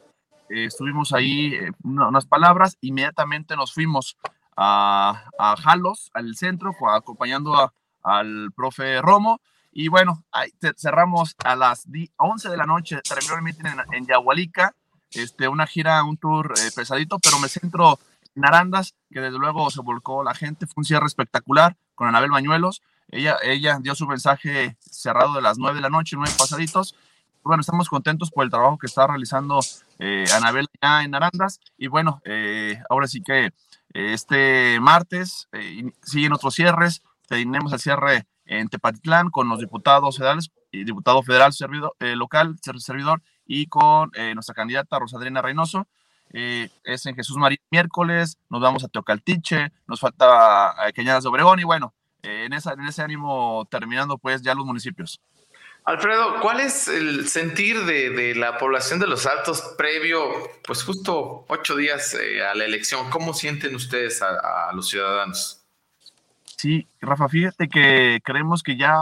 Eh, estuvimos ahí eh, unas palabras, inmediatamente nos fuimos a, a Jalos, al centro, acompañando al profe Romo. Y bueno, ahí cerramos a las 11 de la noche, terminó el meeting en, en Yahualica, este, una gira, un tour pesadito, pero me centro Narandas, que desde luego se volcó la gente, fue un cierre espectacular con Anabel Bañuelos. Ella, ella dio su mensaje cerrado de las nueve de la noche, nueve pasaditos, bueno, estamos contentos por el trabajo que está realizando eh, Anabel ya en Arandas. Y bueno, eh, ahora sí que eh, este martes siguen otros cierres. Tenemos el cierre en Tepatitlán con los diputados federales y diputado federal servidor, local, servidor, y con nuestra candidata Rosadrina Reynoso. Es en Jesús María miércoles, nos vamos a Teocaltiche, nos falta Cañadas de Obregón y bueno, en, esa, en ese ánimo terminando pues ya los municipios. Alfredo, ¿cuál es el sentir de, la población de los Altos previo, pues justo ocho días eh, a la elección? ¿Cómo sienten ustedes a, los ciudadanos? Sí, Rafa, fíjate que creemos que ya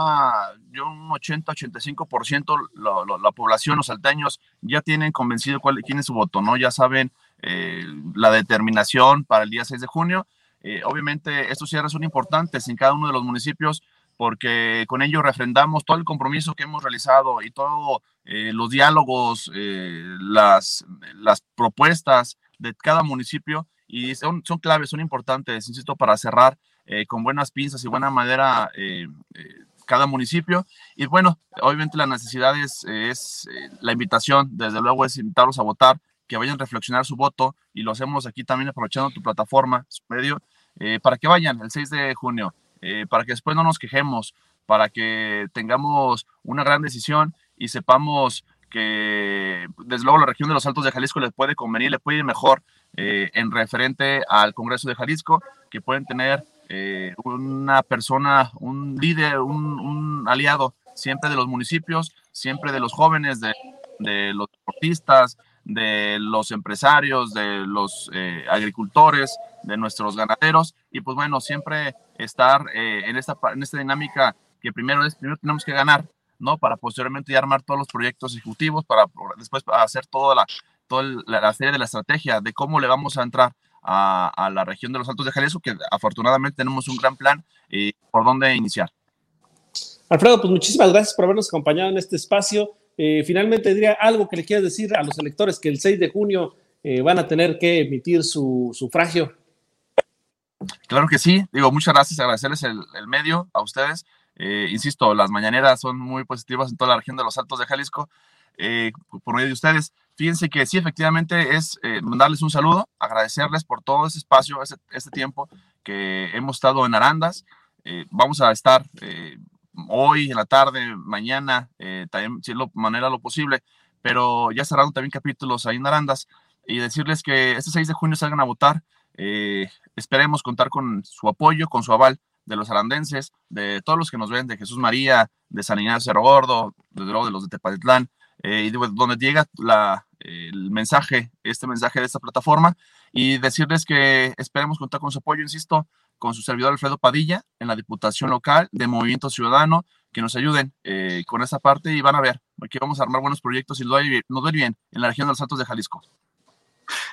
yo un 80-85% la, la población, los salteños, ya tienen convencido cuál, quién es su voto, ¿no? Ya saben eh, la determinación para el día 6 de junio. Eh, obviamente estos cierres son importantes en cada uno de los municipios porque con ello refrendamos todo el compromiso que hemos realizado y todos eh, los diálogos, las, propuestas de cada municipio y son, son claves, son importantes, insisto, para cerrar con buenas pinzas y buena madera cada municipio. Y bueno, obviamente la necesidad es, es la invitación, desde luego es invitarlos a votar, que vayan a reflexionar su voto y lo hacemos aquí también aprovechando tu plataforma, su medio, para que vayan el 6 de junio. Eh, para que después no nos quejemos, para que tengamos una gran decisión y sepamos que desde luego la región de los Altos de Jalisco les puede convenir, le puede ir mejor eh, en referente al Congreso de Jalisco, que pueden tener eh, una persona, un líder, un, aliado siempre de los municipios, siempre de los jóvenes, de, los deportistas, de los empresarios, de los agricultores, de nuestros ganaderos y pues bueno, siempre estar eh, en, esta, en esta dinámica que primero primero tenemos que ganar, ¿no? Para posteriormente armar todos los proyectos ejecutivos, para después hacer toda la, toda la, serie de la estrategia de cómo le vamos a entrar a, a, la región de los Altos de Jalisco, que afortunadamente tenemos un gran plan y por dónde iniciar. Alfredo, pues muchísimas gracias por habernos acompañado en este espacio. Eh, finalmente, diría algo que le quieras decir a los electores que el 6 de junio eh, van a tener que emitir su sufragio. Claro que sí, digo, muchas gracias, agradecerles el, medio a ustedes. Eh, insisto, las mañaneras son muy positivas en toda la región de los Altos de Jalisco. Eh, por medio de ustedes, fíjense que sí, efectivamente, es eh, mandarles un saludo, agradecerles por todo ese espacio, este, este tiempo que hemos estado en Arandas. vamos a estar hoy, en la tarde, mañana, también, si es lo manera lo posible, pero ya cerrando también capítulos ahí en Arandas y decirles que este 6 de junio salgan a votar. Eh, esperemos contar con su apoyo, con su aval de los arandenses, de todos los que nos ven, de Jesús María, de San Ignacio Cerro Gordo, de los de Tepatitlán, eh, y donde llega la, el mensaje, este mensaje de esta plataforma, y decirles que esperemos contar con su apoyo, insisto, con su servidor Alfredo Padilla en la Diputación Local de Movimiento Ciudadano, que nos ayuden eh, con esa parte y van a ver, aquí vamos a armar buenos proyectos y nos doy bien en la región de los Santos de Jalisco.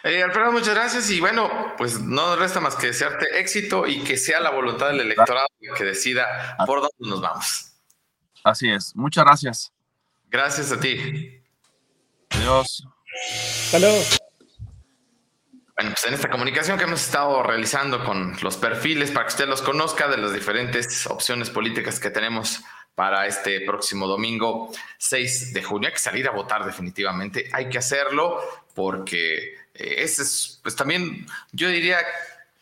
Eh, Alfredo, muchas gracias y bueno, pues no resta más que desearte éxito y que sea la voluntad del electorado que decida por dónde nos vamos. Así es, muchas gracias. Gracias a ti. Adiós. Saludos. Bueno, pues en esta comunicación que hemos estado realizando con los perfiles para que usted los conozca de las diferentes opciones políticas que tenemos para este próximo domingo 6 de junio. Hay que salir a votar definitivamente, hay que hacerlo porque eh, ese es, pues también yo diría,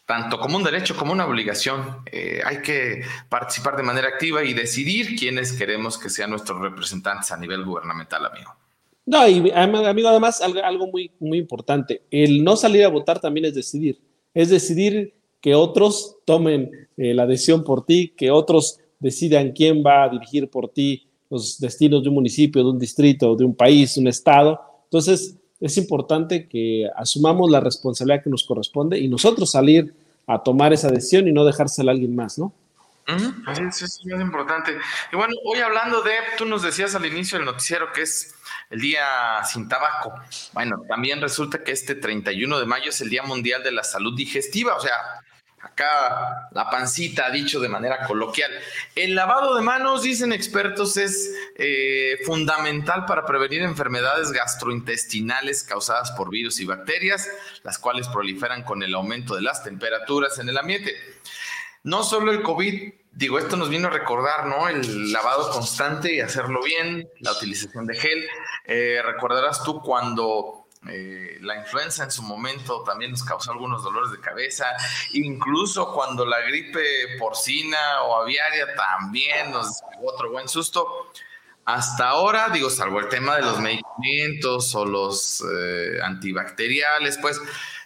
tanto como un derecho como una obligación. Eh, hay que participar de manera activa y decidir quiénes queremos que sean nuestros representantes a nivel gubernamental, amigo. No, y amigo, además, algo, muy, muy importante, el no salir a votar también es decidir, es decidir que otros tomen eh, la decisión por ti, que otros decidan quién va a dirigir por ti los destinos de un municipio, de un distrito, de un país, un estado. Entonces, es importante que asumamos la responsabilidad que nos corresponde y nosotros salir a tomar esa decisión y no dejársela a alguien más, ¿no? Así es, es importante. Y bueno, hoy hablando de, tú nos decías al inicio del noticiero que es el día sin tabaco. Bueno, también resulta que este 31 de mayo es el Día Mundial de la Salud Digestiva, o sea, acá la pancita, dicho de manera coloquial. El lavado de manos, dicen expertos, es eh, fundamental para prevenir enfermedades gastrointestinales causadas por virus y bacterias, las cuales proliferan con el aumento de las temperaturas en el ambiente. No solo el COVID digo, esto nos vino a recordar, ¿no? El lavado constante y hacerlo bien, la utilización de gel. Eh, recordarás tú cuando eh, la influenza en su momento también nos causó algunos dolores de cabeza, incluso cuando la gripe porcina o aviaria también nos dio otro buen susto. Hasta ahora, digo, salvo el tema de los medicamentos o los eh, antibacteriales, pues,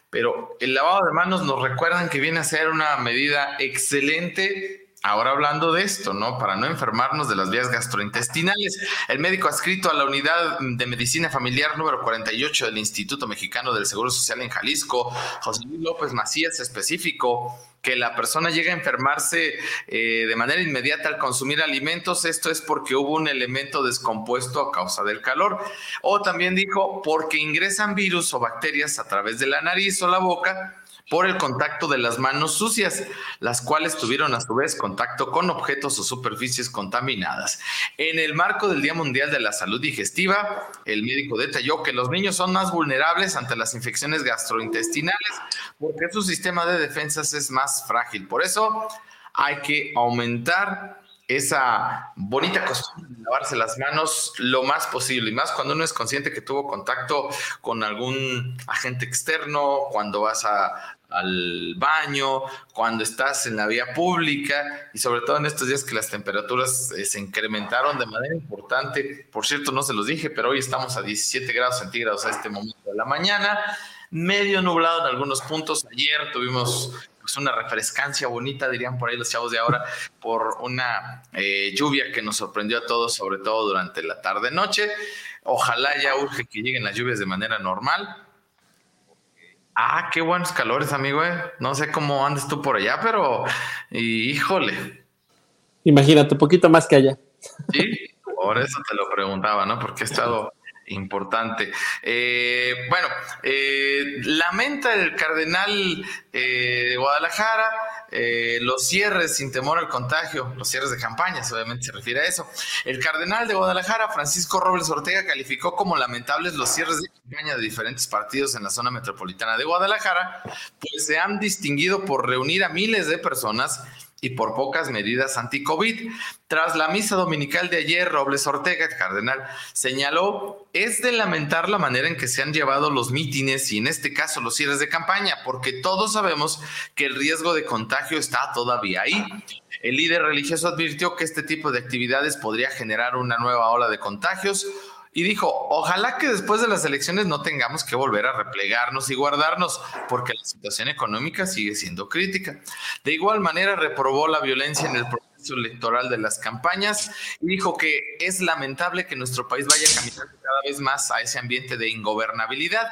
pero el lavado de manos nos recuerdan que viene a ser una medida excelente Ahora hablando de esto, ¿no? Para no enfermarnos de las vías gastrointestinales, el médico adscrito a la unidad de medicina familiar número 48 del Instituto Mexicano del Seguro Social en Jalisco, José Luis López Macías, específico que la persona llega a enfermarse eh, de manera inmediata al consumir alimentos, esto es porque hubo un elemento descompuesto a causa del calor. O también dijo, porque ingresan virus o bacterias a través de la nariz o la boca por el contacto de las manos sucias, las cuales tuvieron a su vez contacto con objetos o superficies contaminadas. En el marco del Día Mundial de la Salud Digestiva, el médico detalló que los niños son más vulnerables ante las infecciones gastrointestinales porque su sistema de defensas es más frágil. Por eso hay que aumentar esa bonita costumbre de lavarse las manos lo más posible, y más cuando uno es consciente que tuvo contacto con algún agente externo, cuando vas a, al baño, cuando estás en la vía pública y sobre todo en estos días que las temperaturas eh, se incrementaron de manera importante. Por cierto, no se los dije, pero hoy estamos a 17 grados centígrados a este momento de la mañana, medio nublado en algunos puntos. Ayer tuvimos pues, una refrescancia bonita, dirían por ahí los chavos de ahora, por una eh, lluvia que nos sorprendió a todos, sobre todo durante la tarde-noche. Ojalá ya urge que lleguen las lluvias de manera normal Ah, qué buenos calores, amigo. Eh. No sé cómo andes tú por allá, pero híjole. Imagínate, un poquito más que allá. Sí, por eso te lo preguntaba, ¿no? Porque he estado importante. Eh, bueno, eh, lamenta el cardenal de Guadalajara los cierres sin temor al contagio, los cierres de campañas, obviamente se refiere a eso. El cardenal de Guadalajara, Francisco Robles Ortega, calificó como lamentables los cierres de campaña de diferentes partidos en la zona metropolitana de Guadalajara, pues se han distinguido por reunir a miles de personas y por pocas medidas anti-COVID. Tras la misa dominical de ayer, Robles Ortega, el cardenal, señaló, es de lamentar la manera en que se han llevado los mítines y en este caso los cierres de campaña, porque todos sabemos que el riesgo de contagio está todavía ahí. El líder religioso advirtió que este tipo de actividades podría generar una nueva ola de contagios y dijo, ojalá que después de las elecciones no tengamos que volver a replegarnos y guardarnos, porque la situación económica sigue siendo crítica. De igual manera, reprobó la violencia en el proceso electoral de las campañas y dijo que es lamentable que nuestro país vaya caminando cada vez más a ese ambiente de ingobernabilidad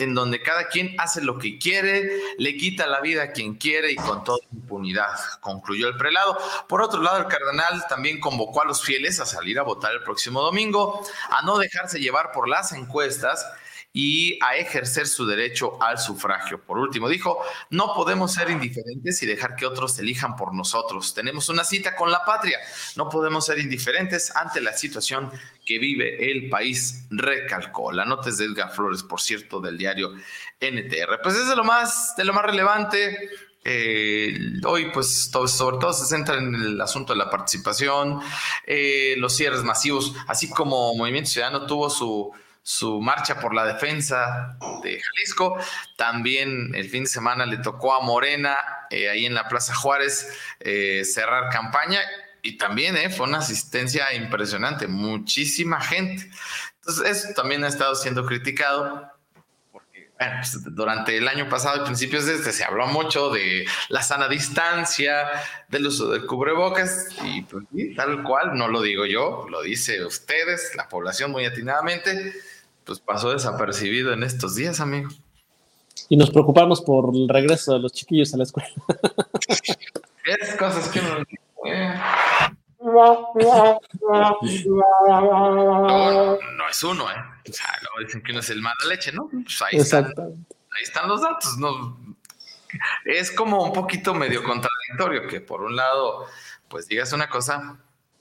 en donde cada quien hace lo que quiere, le quita la vida a quien quiere y con toda impunidad, concluyó el prelado. Por otro lado, el cardenal también convocó a los fieles a salir a votar el próximo domingo, a no dejarse llevar por las encuestas y a ejercer su derecho al sufragio. Por último, dijo, no podemos ser indiferentes y dejar que otros elijan por nosotros. Tenemos una cita con la patria. No podemos ser indiferentes ante la situación que vive el país, recalcó. La nota es de Edgar Flores, por cierto, del diario NTR. Pues es de lo más, de lo más relevante. Eh, hoy, pues, sobre todo se centra en el asunto de la participación, eh, los cierres masivos, así como Movimiento Ciudadano tuvo su su marcha por la defensa de Jalisco. También el fin de semana le tocó a Morena, eh, ahí en la Plaza Juárez, cerrar campaña. Y también eh, fue una asistencia impresionante, muchísima gente. Entonces, eso también ha estado siendo criticado. Porque, bueno, pues, durante el año pasado y principios de este se habló mucho de la sana distancia, del uso del cubrebocas, y pues, tal cual, no lo digo yo, lo dice ustedes, la población muy atinadamente pues pasó desapercibido en estos días, amigo. Y nos preocupamos por el regreso de los chiquillos a la escuela. es cosas que no. No, es uno, ¿eh? O sea, no dicen que uno es el mala leche, ¿no? Pues ahí, están, ahí están los datos, ¿no? Es como un poquito medio contradictorio que por un lado, pues digas una cosa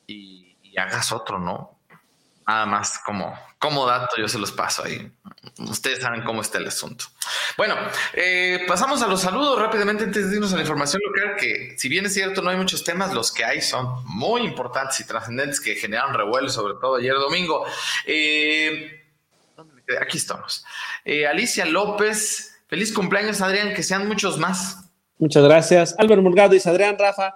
y hagas otro, ¿no? Nada más como, como dato, yo se los paso ahí. Ustedes saben cómo está el asunto. Bueno, eh, pasamos a los saludos rápidamente antes de irnos a la información local, que si bien es cierto, no hay muchos temas, los que hay son muy importantes y trascendentes que generaron revuelo, sobre todo ayer domingo. Eh, aquí estamos. Eh, Alicia López, feliz cumpleaños, Adrián, que sean muchos más. Muchas gracias. Albert Murgado dice, Adrián, Rafa,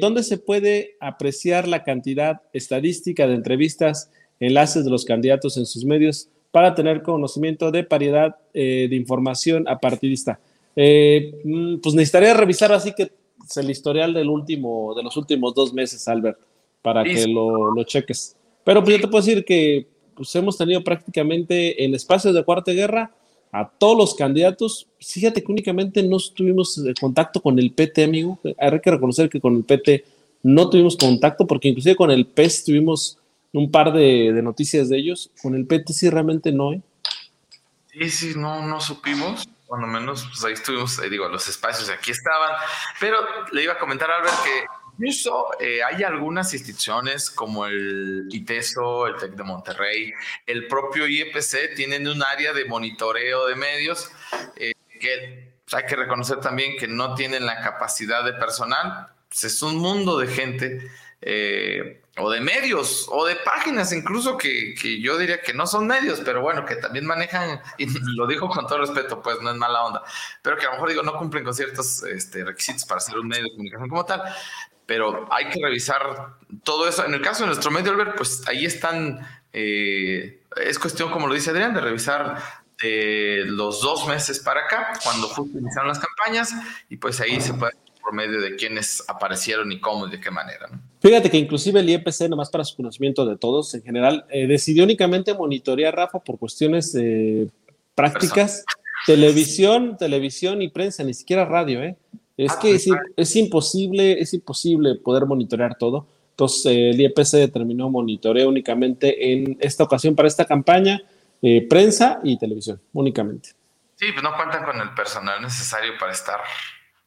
¿dónde se puede apreciar la cantidad estadística de entrevistas? Enlaces de los candidatos en sus medios para tener conocimiento de paridad eh, de información apartidista. Eh, mm, pues necesitaría revisar así que el historial del último, de los últimos dos meses, Albert, para que lo, lo, cheques. Pero pues yo te puedo decir que pues, hemos tenido prácticamente en espacios de cuarta guerra a todos los candidatos. Fíjate que únicamente no tuvimos eh, contacto con el PT, amigo. Hay que reconocer que con el PT no tuvimos contacto, porque inclusive con el PES tuvimos un par de, noticias de ellos. Con el PT sí realmente no, ¿eh? Sí, sí, no, no supimos. Cuando menos, pues ahí estuvimos, eh, digo, los espacios aquí estaban. Pero le iba a comentar a Albert que incluso eh, hay algunas instituciones como el ITESO, el TEC de Monterrey, el propio IEPC, tienen un área de monitoreo de medios eh, que pues, hay que reconocer también que no tienen la capacidad de personal. Pues, es un mundo de gente eh, o de medios, o de páginas incluso que, yo diría que no son medios, pero bueno, que también manejan, y lo digo con todo respeto, pues no es mala onda, pero que a lo mejor digo no cumplen con ciertos este, requisitos para ser un medio de comunicación como tal, pero hay que revisar todo eso. En el caso de nuestro medio, Albert, pues ahí están, eh, es cuestión, como lo dice Adrián, de revisar de los dos meses para acá, cuando justo iniciaron las campañas, y pues ahí se puede por medio de quiénes aparecieron y cómo y de qué manera. Fíjate que inclusive el IEPC, nomás para su conocimiento de todos en general, eh, decidió únicamente monitorear, Rafa, por cuestiones eh, prácticas, televisión, televisión y prensa, ni siquiera radio, ¿eh? Es ah, que es, es, imposible, es imposible poder monitorear todo. Entonces, eh, el IEPC determinó monitoreo únicamente en esta ocasión para esta campaña, prensa y televisión, únicamente. Sí, pues no cuentan con el personal necesario para estar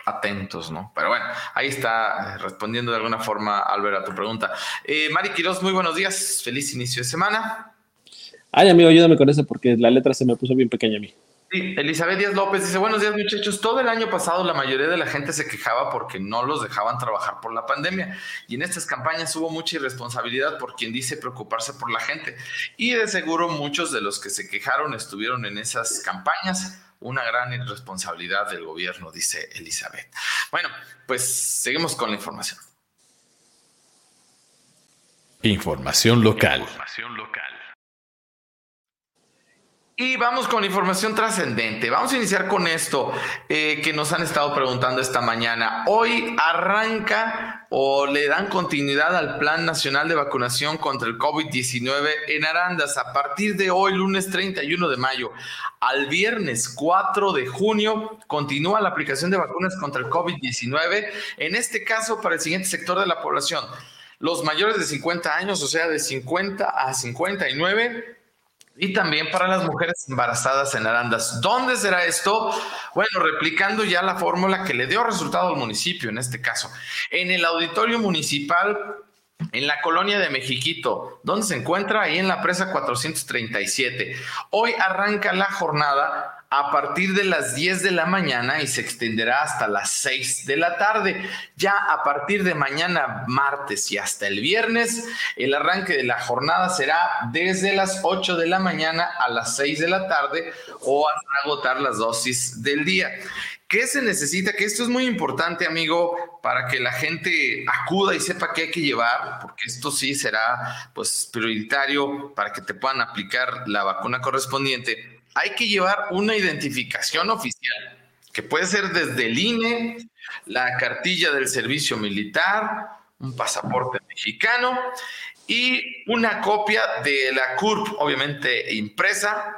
atentos, ¿no? Pero bueno, ahí está eh, respondiendo de alguna forma, Albert, a tu pregunta. Eh, Mari Quiroz, muy buenos días, feliz inicio de semana. Ay, amigo, ayúdame con eso porque la letra se me puso bien pequeña a mí. Sí, Elizabeth Díaz López dice, buenos días muchachos, todo el año pasado la mayoría de la gente se quejaba porque no los dejaban trabajar por la pandemia y en estas campañas hubo mucha irresponsabilidad por quien dice preocuparse por la gente y de seguro muchos de los que se quejaron estuvieron en esas campañas una gran irresponsabilidad del gobierno, dice Elizabeth. Bueno, pues seguimos con la información. Información local. Información local. Y vamos con información trascendente. Vamos a iniciar con esto eh, que nos han estado preguntando esta mañana. Hoy arranca o le dan continuidad al Plan Nacional de Vacunación contra el COVID-19 en Arandas a partir de hoy, lunes 31 de mayo, al viernes 4 de junio, continúa la aplicación de vacunas contra el COVID-19, en este caso para el siguiente sector de la población. Los mayores de 50 años, o sea, de 50 a 59 y también para las mujeres embarazadas en Arandas. ¿Dónde será esto? Bueno, replicando ya la fórmula que le dio resultado al municipio en este caso. En el auditorio municipal en la colonia de Mexiquito, donde se encuentra ahí en la presa 437. Hoy arranca la jornada a partir de las 10 de la mañana y se extenderá hasta las 6 de la tarde. Ya a partir de mañana martes y hasta el viernes, el arranque de la jornada será desde las 8 de la mañana a las 6 de la tarde o hasta agotar las dosis del día. ¿Qué se necesita? Que esto es muy importante, amigo, para que la gente acuda y sepa qué hay que llevar, porque esto sí será pues prioritario para que te puedan aplicar la vacuna correspondiente hay que llevar una identificación oficial, que puede ser desde el INE, la cartilla del servicio militar, un pasaporte mexicano y una copia de la CURP, obviamente impresa,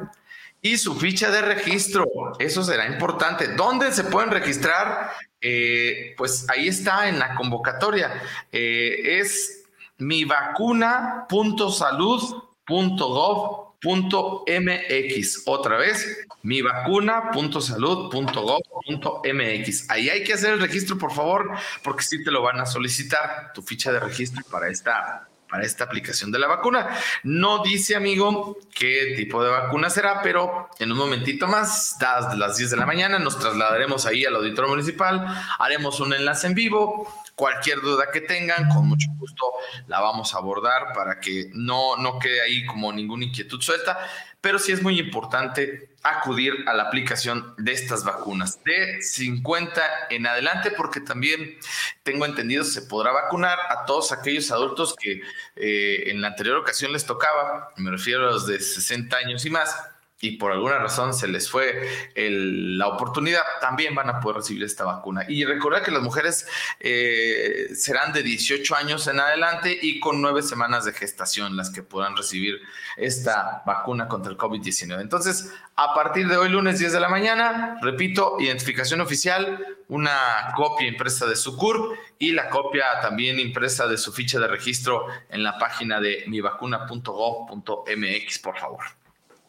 y su ficha de registro. Eso será importante. ¿Dónde se pueden registrar? Eh, pues ahí está en la convocatoria. Eh, es mivacuna.salud.gov .mx. Otra vez, mi vacuna.salud.gov.mx. Ahí hay que hacer el registro, por favor, porque sí te lo van a solicitar, tu ficha de registro para esta para esta aplicación de la vacuna. No dice, amigo, qué tipo de vacuna será, pero en un momentito más, dadas las 10 de la mañana, nos trasladaremos ahí al auditorio municipal, haremos un enlace en vivo. Cualquier duda que tengan, con mucho gusto la vamos a abordar para que no, no quede ahí como ninguna inquietud suelta pero sí es muy importante acudir a la aplicación de estas vacunas de 50 en adelante, porque también tengo entendido se podrá vacunar a todos aquellos adultos que eh, en la anterior ocasión les tocaba, me refiero a los de 60 años y más y por alguna razón se les fue la oportunidad, también van a poder recibir esta vacuna. Y recordar que las mujeres eh, serán de 18 años en adelante y con nueve semanas de gestación las que puedan recibir esta vacuna contra el COVID-19. Entonces, a partir de hoy, lunes 10 de la mañana, repito, identificación oficial, una copia impresa de su CURP y la copia también impresa de su ficha de registro en la página de mivacuna.gov.mx, por favor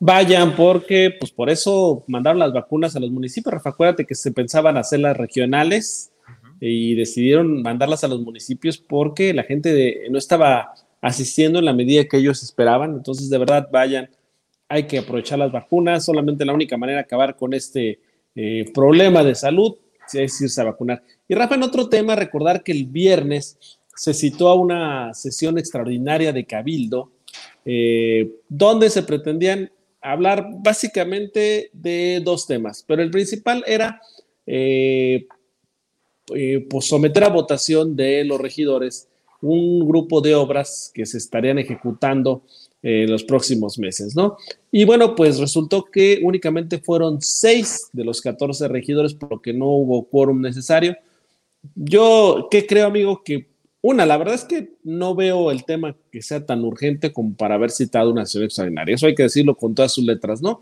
vayan porque, pues por eso mandaron las vacunas a los municipios. Rafa, acuérdate que se pensaban hacerlas regionales y decidieron mandarlas a los municipios porque la gente no estaba asistiendo en la medida que ellos esperaban. Entonces, de verdad, vayan. Hay que aprovechar las vacunas. Solamente la única manera de acabar con este eh, problema de salud es irse a vacunar. Y Rafa, en otro tema, recordar que el viernes se citó a una sesión extraordinaria de Cabildo, eh, donde se pretendían hablar básicamente de dos temas, pero el principal era eh, eh, pues someter a votación de los regidores un grupo de obras que se estarían ejecutando en los próximos meses, ¿no? Y bueno, pues resultó que únicamente fueron seis de los 14 regidores, por lo que no hubo quórum necesario. Yo, ¿qué creo, amigo? Que una, la verdad es que no veo el tema que sea tan urgente como para haber citado una sesión extraordinaria. Eso hay que decirlo con todas sus letras, ¿no?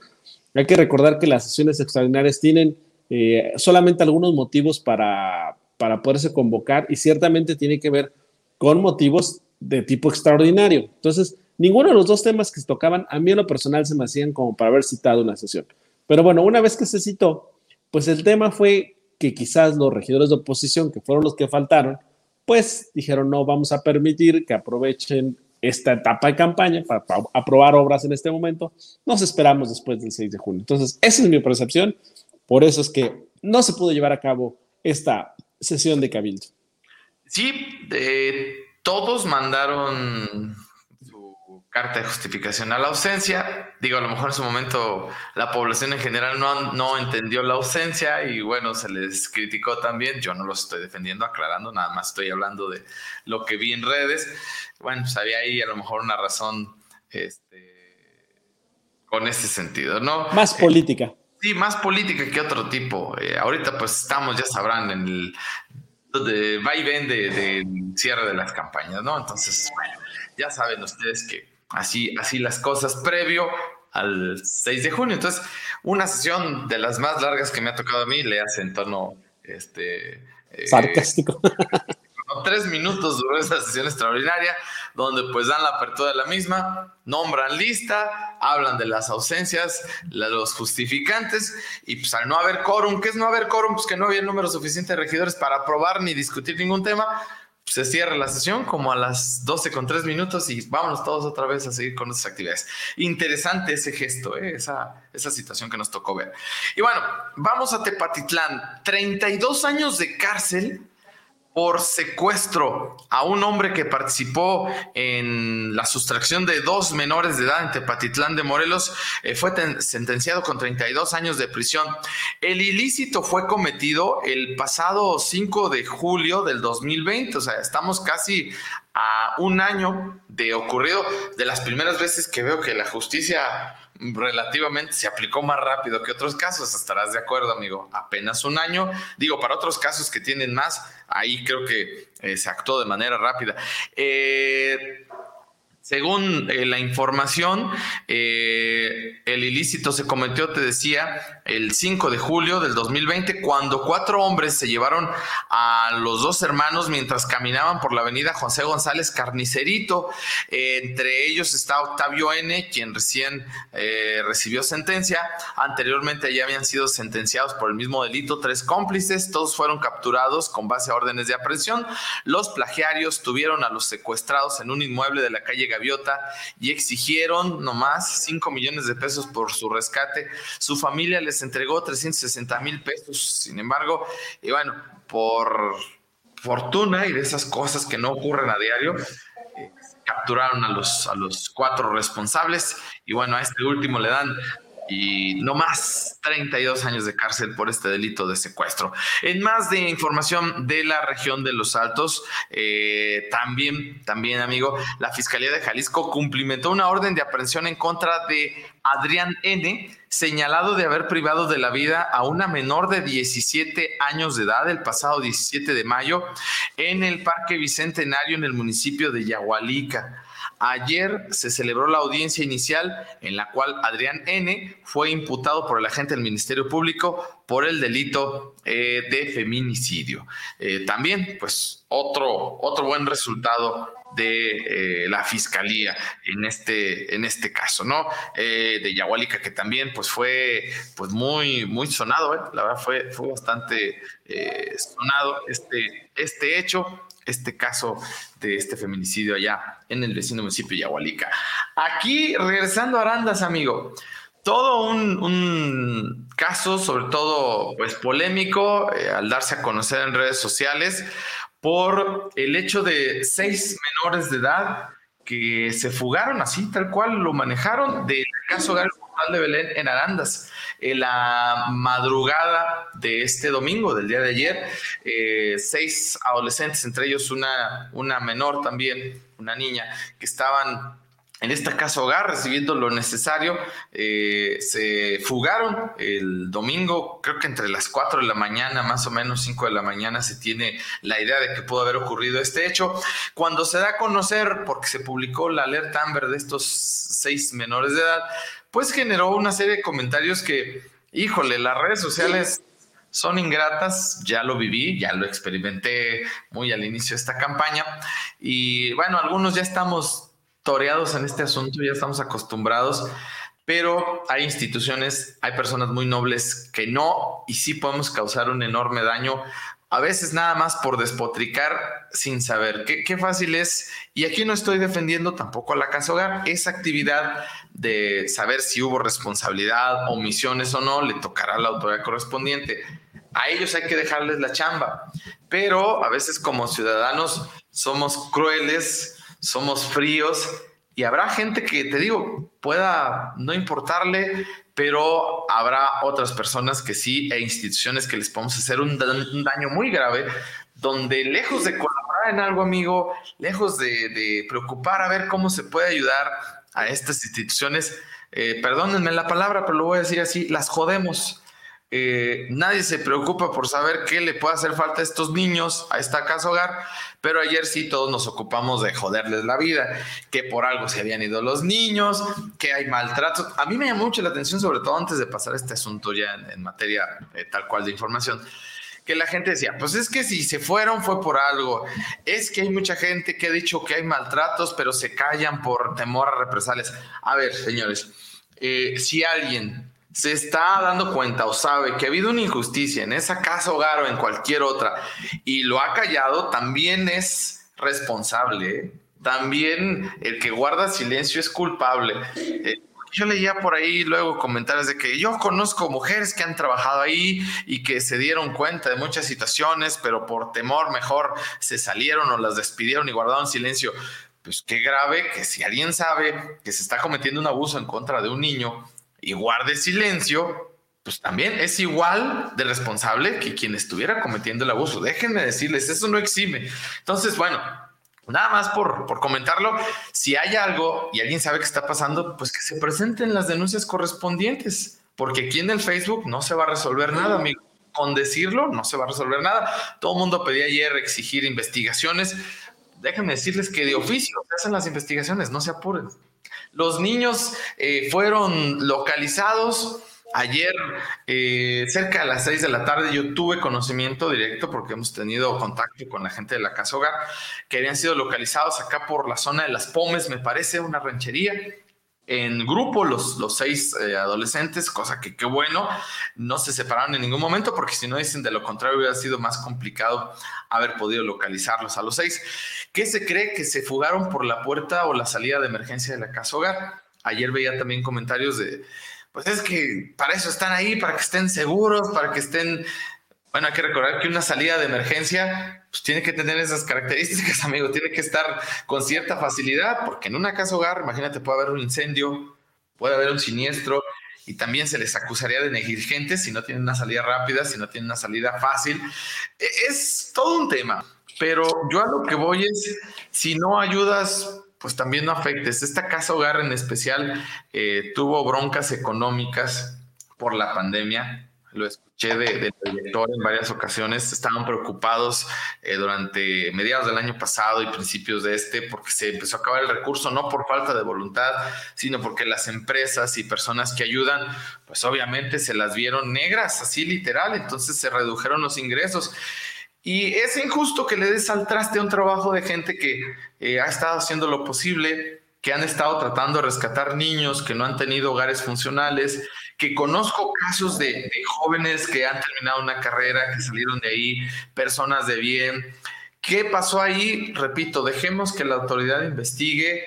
Hay que recordar que las sesiones extraordinarias tienen eh, solamente algunos motivos para, para poderse convocar y ciertamente tiene que ver con motivos de tipo extraordinario. Entonces, ninguno de los dos temas que se tocaban, a mí en lo personal se me hacían como para haber citado una sesión. Pero bueno, una vez que se citó, pues el tema fue que quizás los regidores de oposición, que fueron los que faltaron, pues dijeron, no vamos a permitir que aprovechen esta etapa de campaña para, aprobar obras en este momento. Nos esperamos después del 6 de junio. Entonces, esa es mi percepción. Por eso es que no se pudo llevar a cabo esta sesión de cabildo. Sí, todos mandaron carta de justificación a la ausencia. Digo, a lo mejor en su momento la población en general no, no entendió la ausencia y bueno, se les criticó también. Yo no lo estoy defendiendo, aclarando, nada más estoy hablando de lo que vi en redes. Bueno, pues había ahí a lo mejor una razón este, con ese sentido, ¿no? Más política. sí, más política que otro tipo. Eh, ahorita pues estamos, ya sabrán, en el de va y ven de, cierre de las campañas, ¿no? Entonces, bueno, ya saben ustedes que Así, así las cosas previo al 6 de junio. Entonces, una sesión de las más largas que me ha tocado a mí, le hace en tono este, eh, sarcástico. tres minutos duró esa sesión extraordinaria, donde pues dan la apertura de la misma, nombran lista, hablan de las ausencias, los justificantes, y pues al no haber quórum, ¿qué es no haber quórum? Pues que no había el número suficiente de regidores para aprobar ni discutir ningún tema, se cierra la sesión como a las 12 con 3 minutos y vámonos todos otra vez a seguir con nuestras actividades. Interesante ese gesto, ¿eh? esa, esa situación que nos tocó ver. Y bueno, vamos a Tepatitlán. 32 años de cárcel por secuestro a un hombre que participó en la sustracción de dos menores de edad en Tepatitlán de Morelos, eh, fue sentenciado con 32 años de prisión. El ilícito fue cometido el pasado 5 de julio del 2020, o sea, estamos casi a un año de ocurrido, de las primeras veces que veo que la justicia relativamente se aplicó más rápido que otros casos, estarás de acuerdo, amigo. Apenas un año. Digo, para otros casos que tienen más, ahí creo que eh, se actuó de manera rápida. Eh, Según eh, la información, eh, el ilícito se cometió, te decía, el 5 de julio del 2020, cuando cuatro hombres se llevaron a los dos hermanos mientras caminaban por la avenida José González Carnicerito. Eh, entre ellos está Octavio N., quien recién recibió sentencia. Anteriormente ya habían sido sentenciados por el mismo delito tres cómplices. Todos fueron capturados con base a órdenes de aprehensión. Los plagiarios tuvieron a los secuestrados en un inmueble de la calle Gaviota y exigieron nomás 5 millones de pesos por su rescate. Su familia les entregó 360 mil pesos. Sin embargo, y bueno, por fortuna y de esas cosas que no ocurren a diario, eh, capturaron a los, a los cuatro responsables y bueno, a este último le dan y no más 32 años de cárcel por este delito de secuestro. En más de información de la región de Los Altos, eh, también, también, amigo, la Fiscalía de Jalisco cumplimentó una orden de aprehensión en contra de Adrián N., señalado de haber privado de la vida a una menor de 17 años de edad el pasado 17 de mayo en el Parque Bicentenario en el municipio de Yahualica. Ayer se celebró la audiencia inicial en la cual Adrián N. fue imputado por el agente del Ministerio Público por el delito eh, de feminicidio. Eh, también, pues, otro, otro buen resultado de eh, la fiscalía en este, en este caso, ¿no? de Yahualica, que también pues fue pues muy, muy sonado, la verdad fue, fue bastante sonado este, este hecho este caso de este feminicidio allá en el vecino municipio de Yahualica. Aquí, regresando a Arandas, amigo, todo un, caso, sobre todo pues polémico, eh, al darse a conocer en redes sociales, por el hecho de seis menores de edad que se fugaron así, tal cual lo manejaron del caso De Belén en Arandas. En la madrugada de este domingo, del día de ayer, eh, seis adolescentes, entre ellos una, una menor también, una niña, que estaban en esta casa hogar recibiendo lo necesario, eh, se fugaron el domingo, creo que entre las 4 de la mañana, más o menos 5 de la mañana, se tiene la idea de que pudo haber ocurrido este hecho. Cuando se da a conocer, porque se publicó la alerta Amber de estos seis menores de edad, pues generó una serie de comentarios que, híjole, las redes sociales son ingratas, ya lo viví, ya lo experimenté muy al inicio de esta campaña y bueno, algunos ya estamos toreados en este asunto, ya estamos acostumbrados, pero hay instituciones, hay personas muy nobles que no y sí podemos causar un enorme daño a veces nada más por despotricar sin saber. Qué, fácil es, y aquí no estoy defendiendo tampoco a la casa hogar, esa actividad de saber si hubo responsabilidad, omisiones o no, le tocará a la autoridad correspondiente. A ellos hay que dejarles la chamba, pero a veces como ciudadanos somos crueles, somos fríos y habrá gente que, te digo, pueda no importarle, pero habrá otras personas que sí e instituciones que les podemos hacer un, daño muy grave, donde lejos de colaborar en algo, amigo, lejos de, preocupar a ver cómo se puede ayudar a estas instituciones, eh, perdónenme la palabra, pero lo voy a decir así, las jodemos. Eh, nadie se preocupa por saber qué le puede hacer falta a estos niños, a esta casa hogar, pero ayer sí todos nos ocupamos de joderles la vida, que por algo se habían ido los niños, que hay maltratos. A mí me llamó mucho la atención, sobre todo antes de pasar este asunto ya en, materia eh, tal cual de información, que la gente decía, pues es que si se fueron fue por algo, es que hay mucha gente que ha dicho que hay maltratos, pero se callan por temor a represalias. A ver, señores, eh, si alguien se está dando cuenta o sabe que ha habido una injusticia en esa casa hogar o en cualquier otra y lo ha callado, también es responsable. ¿eh? También el que guarda silencio es culpable. Eh, yo leía por ahí luego comentarios de que yo conozco mujeres que han trabajado ahí y que se dieron cuenta de muchas situaciones, pero por temor mejor se salieron o las despidieron y guardaron silencio. Pues qué grave que si alguien sabe que se está cometiendo un abuso en contra de un niño, y guarde silencio, pues también es igual de responsable que quien estuviera cometiendo el abuso. Déjenme decirles, eso no exime. Entonces, bueno, nada más por, por comentarlo, si hay algo y alguien sabe que está pasando, pues que se presenten las denuncias correspondientes, porque aquí en el Facebook no se va a resolver nada, amigo. Con decirlo no se va a resolver nada. Todo el mundo pedía ayer exigir investigaciones déjenme decirles que de oficio se hacen las investigaciones, no se apuren. Los niños eh, fueron localizados Ayer, eh, cerca de las seis de la tarde, yo tuve conocimiento directo porque hemos tenido contacto con la gente de la Casa Hogar, que habían sido localizados acá por la zona de Las Pomes, me parece, una ranchería. En grupo, los, los seis eh, adolescentes, cosa que qué bueno, no se separaron en ningún momento, porque si no dicen de lo contrario, hubiera sido más complicado haber podido localizarlos a los seis. ¿Qué se cree que se fugaron por la puerta o la salida de emergencia de la Casa Hogar? Ayer veía también comentarios de pues es que para eso están ahí, para que estén seguros, para que estén... Bueno, hay que recordar que una salida de emergencia pues, tiene que tener esas características, amigo, tiene que estar con cierta facilidad, porque en una casa hogar, imagínate, puede haber un incendio, puede haber un siniestro, y también se les acusaría de negligentes si no tienen una salida rápida, si no tienen una salida fácil. E, es todo un tema, pero yo a lo que voy es, si no ayudas pues también no afectes. Esta casa hogar en especial eh, tuvo broncas económicas por la pandemia. Lo escuché del director en varias ocasiones. Estaban preocupados eh, durante mediados del año pasado y principios de este porque se empezó a acabar el recurso, no por falta de voluntad, sino porque las empresas y personas que ayudan, pues obviamente se las vieron negras, así literal. Entonces se redujeron los ingresos. Y es injusto que le des al traste a un trabajo de gente que eh, ha estado haciendo lo posible, que han estado tratando de rescatar niños que no han tenido hogares funcionales, que conozco casos de, jóvenes que han terminado una carrera, que salieron de ahí, personas de bien. ¿Qué pasó ahí? Repito, dejemos que la autoridad investigue,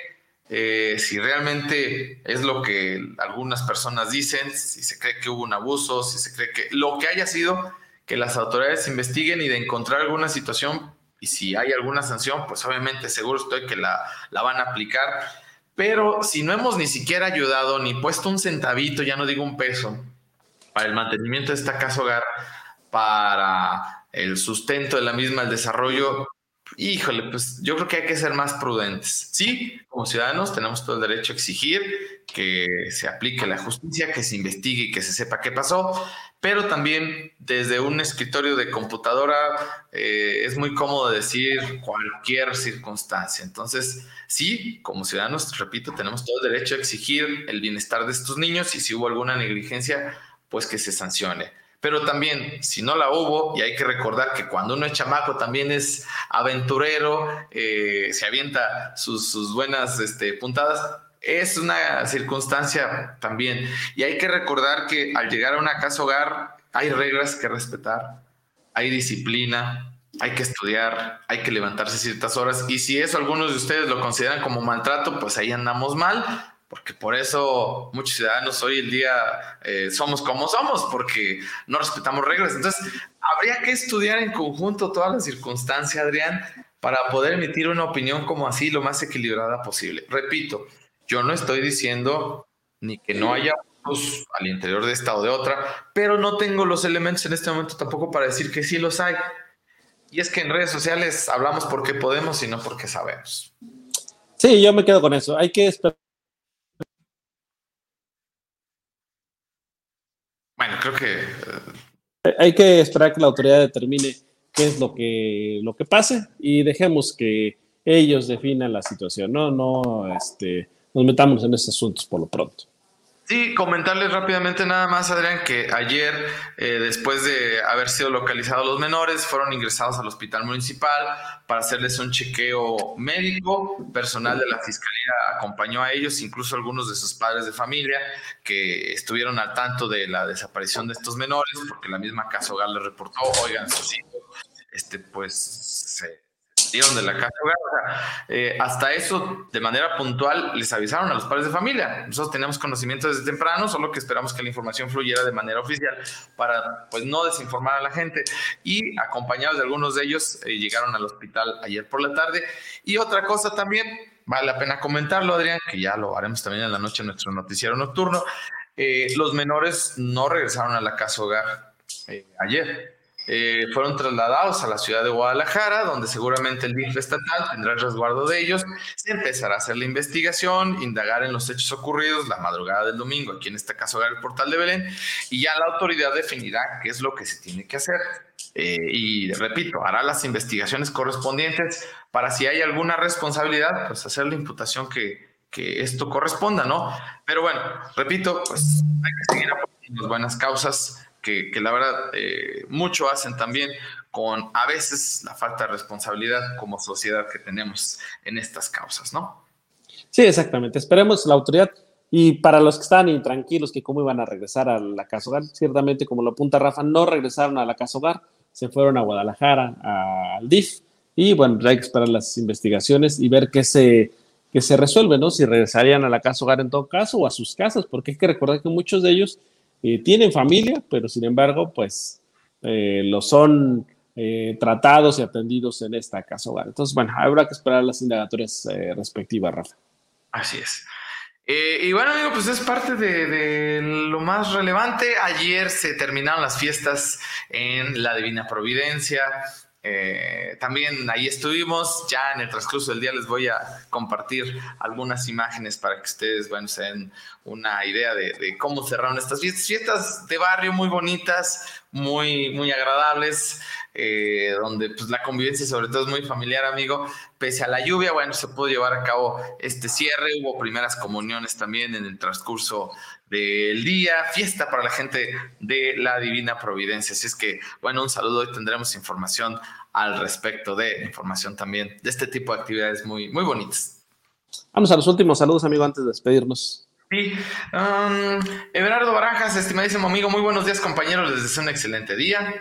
eh, si realmente es lo que algunas personas dicen, si se cree que hubo un abuso, si se cree que lo que haya sido, que las autoridades investiguen y de encontrar alguna situación y si hay alguna sanción, pues obviamente seguro estoy que la, la van a aplicar. Pero si no hemos ni siquiera ayudado ni puesto un centavito, ya no digo un peso, para el mantenimiento de esta casa hogar, para el sustento de la misma, el desarrollo, híjole, pues yo creo que hay que ser más prudentes. Sí, como ciudadanos tenemos todo el derecho a exigir que se aplique la justicia, que se investigue y que se sepa qué pasó, pero también desde un escritorio de computadora eh, es muy cómodo decir cualquier circunstancia. Entonces, sí, como ciudadanos, repito, tenemos todo el derecho a exigir el bienestar de estos niños y si hubo alguna negligencia, pues que se sancione. Pero también, si no la hubo, y hay que recordar que cuando uno es chamaco también es aventurero, eh, se avienta sus, sus buenas este, puntadas, es una circunstancia también. Y hay que recordar que al llegar a una casa hogar hay reglas que respetar, hay disciplina, hay que estudiar, hay que levantarse ciertas horas. Y si eso algunos de ustedes lo consideran como maltrato, pues ahí andamos mal, porque por eso muchos ciudadanos hoy el día eh, somos como somos, porque no respetamos reglas. Entonces, habría que estudiar en conjunto toda la circunstancia, Adrián, para poder emitir una opinión como así lo más equilibrada posible. Repito, yo no estoy diciendo ni que no haya al interior de esta o de otra, pero no tengo los elementos en este momento tampoco para decir que sí los hay. Y es que en redes sociales hablamos porque podemos y no porque sabemos. Sí, yo me quedo con eso. Hay que esperar. Bueno, creo que. Eh, hay que esperar que la autoridad determine qué es lo que, lo que pase y dejemos que ellos definan la situación. No, no, este nos metamos en esos asuntos por lo pronto. Sí, comentarles rápidamente nada más, Adrián, que ayer, eh, después de haber sido localizados los menores, fueron ingresados al hospital municipal para hacerles un chequeo médico. Personal de la fiscalía acompañó a ellos, incluso algunos de sus padres de familia, que estuvieron al tanto de la desaparición de estos menores, porque la misma Casa Hogar les reportó, oigan, sus hijos, este, pues se la casa eh, hasta eso, de manera puntual, les avisaron a los padres de familia. Nosotros teníamos conocimiento desde temprano, solo que esperamos que la información fluyera de manera oficial para pues no desinformar a la gente. Y acompañados de algunos de ellos, eh, llegaron al hospital ayer por la tarde. Y otra cosa también, vale la pena comentarlo, Adrián, que ya lo haremos también en la noche en nuestro noticiero nocturno. Eh, los menores no regresaron a la casa hogar ayer eh, fueron trasladados a la ciudad de Guadalajara, donde seguramente el DIF estatal tendrá el resguardo de ellos. Se empezará a hacer la investigación, indagar en los hechos ocurridos la madrugada del domingo, aquí en este caso el portal de Belén, y ya la autoridad definirá qué es lo que se tiene que hacer. Eh, y repito, hará las investigaciones correspondientes para si hay alguna responsabilidad, pues hacer la imputación que, que esto corresponda, ¿no? Pero bueno, repito, pues hay que seguir apoyando las buenas causas que, la verdad eh, mucho hacen también con a veces la falta de responsabilidad como sociedad que tenemos en estas causas, ¿no? Sí, exactamente. Esperemos la autoridad. Y para los que están intranquilos que cómo iban a regresar a la casa hogar, ciertamente, como lo apunta Rafa, no regresaron a la casa hogar, se fueron a Guadalajara, al DIF, y bueno, hay que esperar las investigaciones y ver qué se, qué se resuelve, ¿no? Si regresarían a la casa hogar en todo caso o a sus casas, porque hay que recordar que muchos de ellos eh, tienen familia, pero sin embargo, pues eh, lo son eh, tratados y atendidos en esta casa hogar. Entonces, bueno, habrá que esperar las indagatorias respectivas, Rafa. Así es. y bueno, amigo, pues es parte de, lo más relevante. Ayer se terminaron las fiestas en la Divina Providencia. Eh, también ahí estuvimos, ya en el transcurso del día les voy a compartir algunas imágenes para que ustedes, bueno, se den una idea de, cómo cerraron estas fiestas, fiestas de barrio muy bonitas, muy, muy agradables, eh, donde pues la convivencia sobre todo es muy familiar, amigo, pese a la lluvia, bueno, se pudo llevar a cabo este cierre, hubo primeras comuniones también en el transcurso del día, fiesta para la gente de la Divina Providencia. Así es que, bueno, un saludo y tendremos información al respecto de información también de este tipo de actividades muy, muy bonitas. Vamos a los últimos saludos, amigo, antes de despedirnos. Sí, um, Everardo Barajas, estimadísimo amigo, muy buenos días, compañeros, les deseo un excelente día.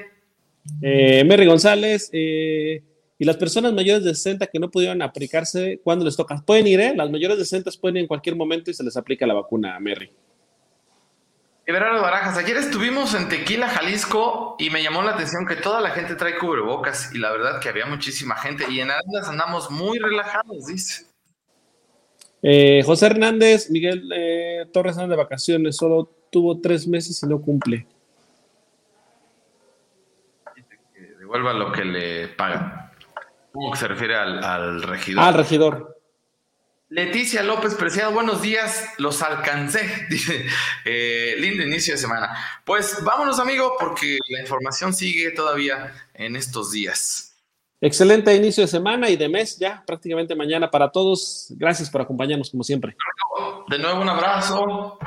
Eh, Mary González, eh, y las personas mayores de 60 que no pudieron aplicarse, ¿cuándo les toca? Pueden ir, ¿eh? Las mayores de 60 pueden ir en cualquier momento y se les aplica la vacuna Mary. Everardo Barajas, ayer estuvimos en Tequila, Jalisco, y me llamó la atención que toda la gente trae cubrebocas, y la verdad que había muchísima gente, y en Arandas andamos muy relajados, dice. Eh, José Hernández, Miguel eh, Torres anda de vacaciones, solo tuvo tres meses y no cumple. Que devuelva lo que le pagan. ¿Cómo que se refiere al, al regidor? Ah, al regidor. Leticia López Preciado, buenos días, los alcancé, dice, eh, lindo inicio de semana. Pues vámonos, amigo, porque la información sigue todavía en estos días. Excelente inicio de semana y de mes, ya prácticamente mañana para todos. Gracias por acompañarnos, como siempre. De nuevo, un abrazo.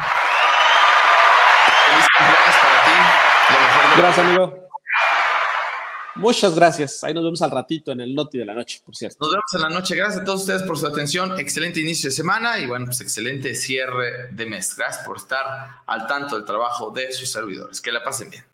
Feliz cumpleaños para ti. Gracias, amigo. Muchas gracias. Ahí nos vemos al ratito en el Noti de la noche, por cierto. Nos vemos en la noche. Gracias a todos ustedes por su atención. Excelente inicio de semana y bueno, pues excelente cierre de mes. Gracias por estar al tanto del trabajo de sus servidores. Que la pasen bien.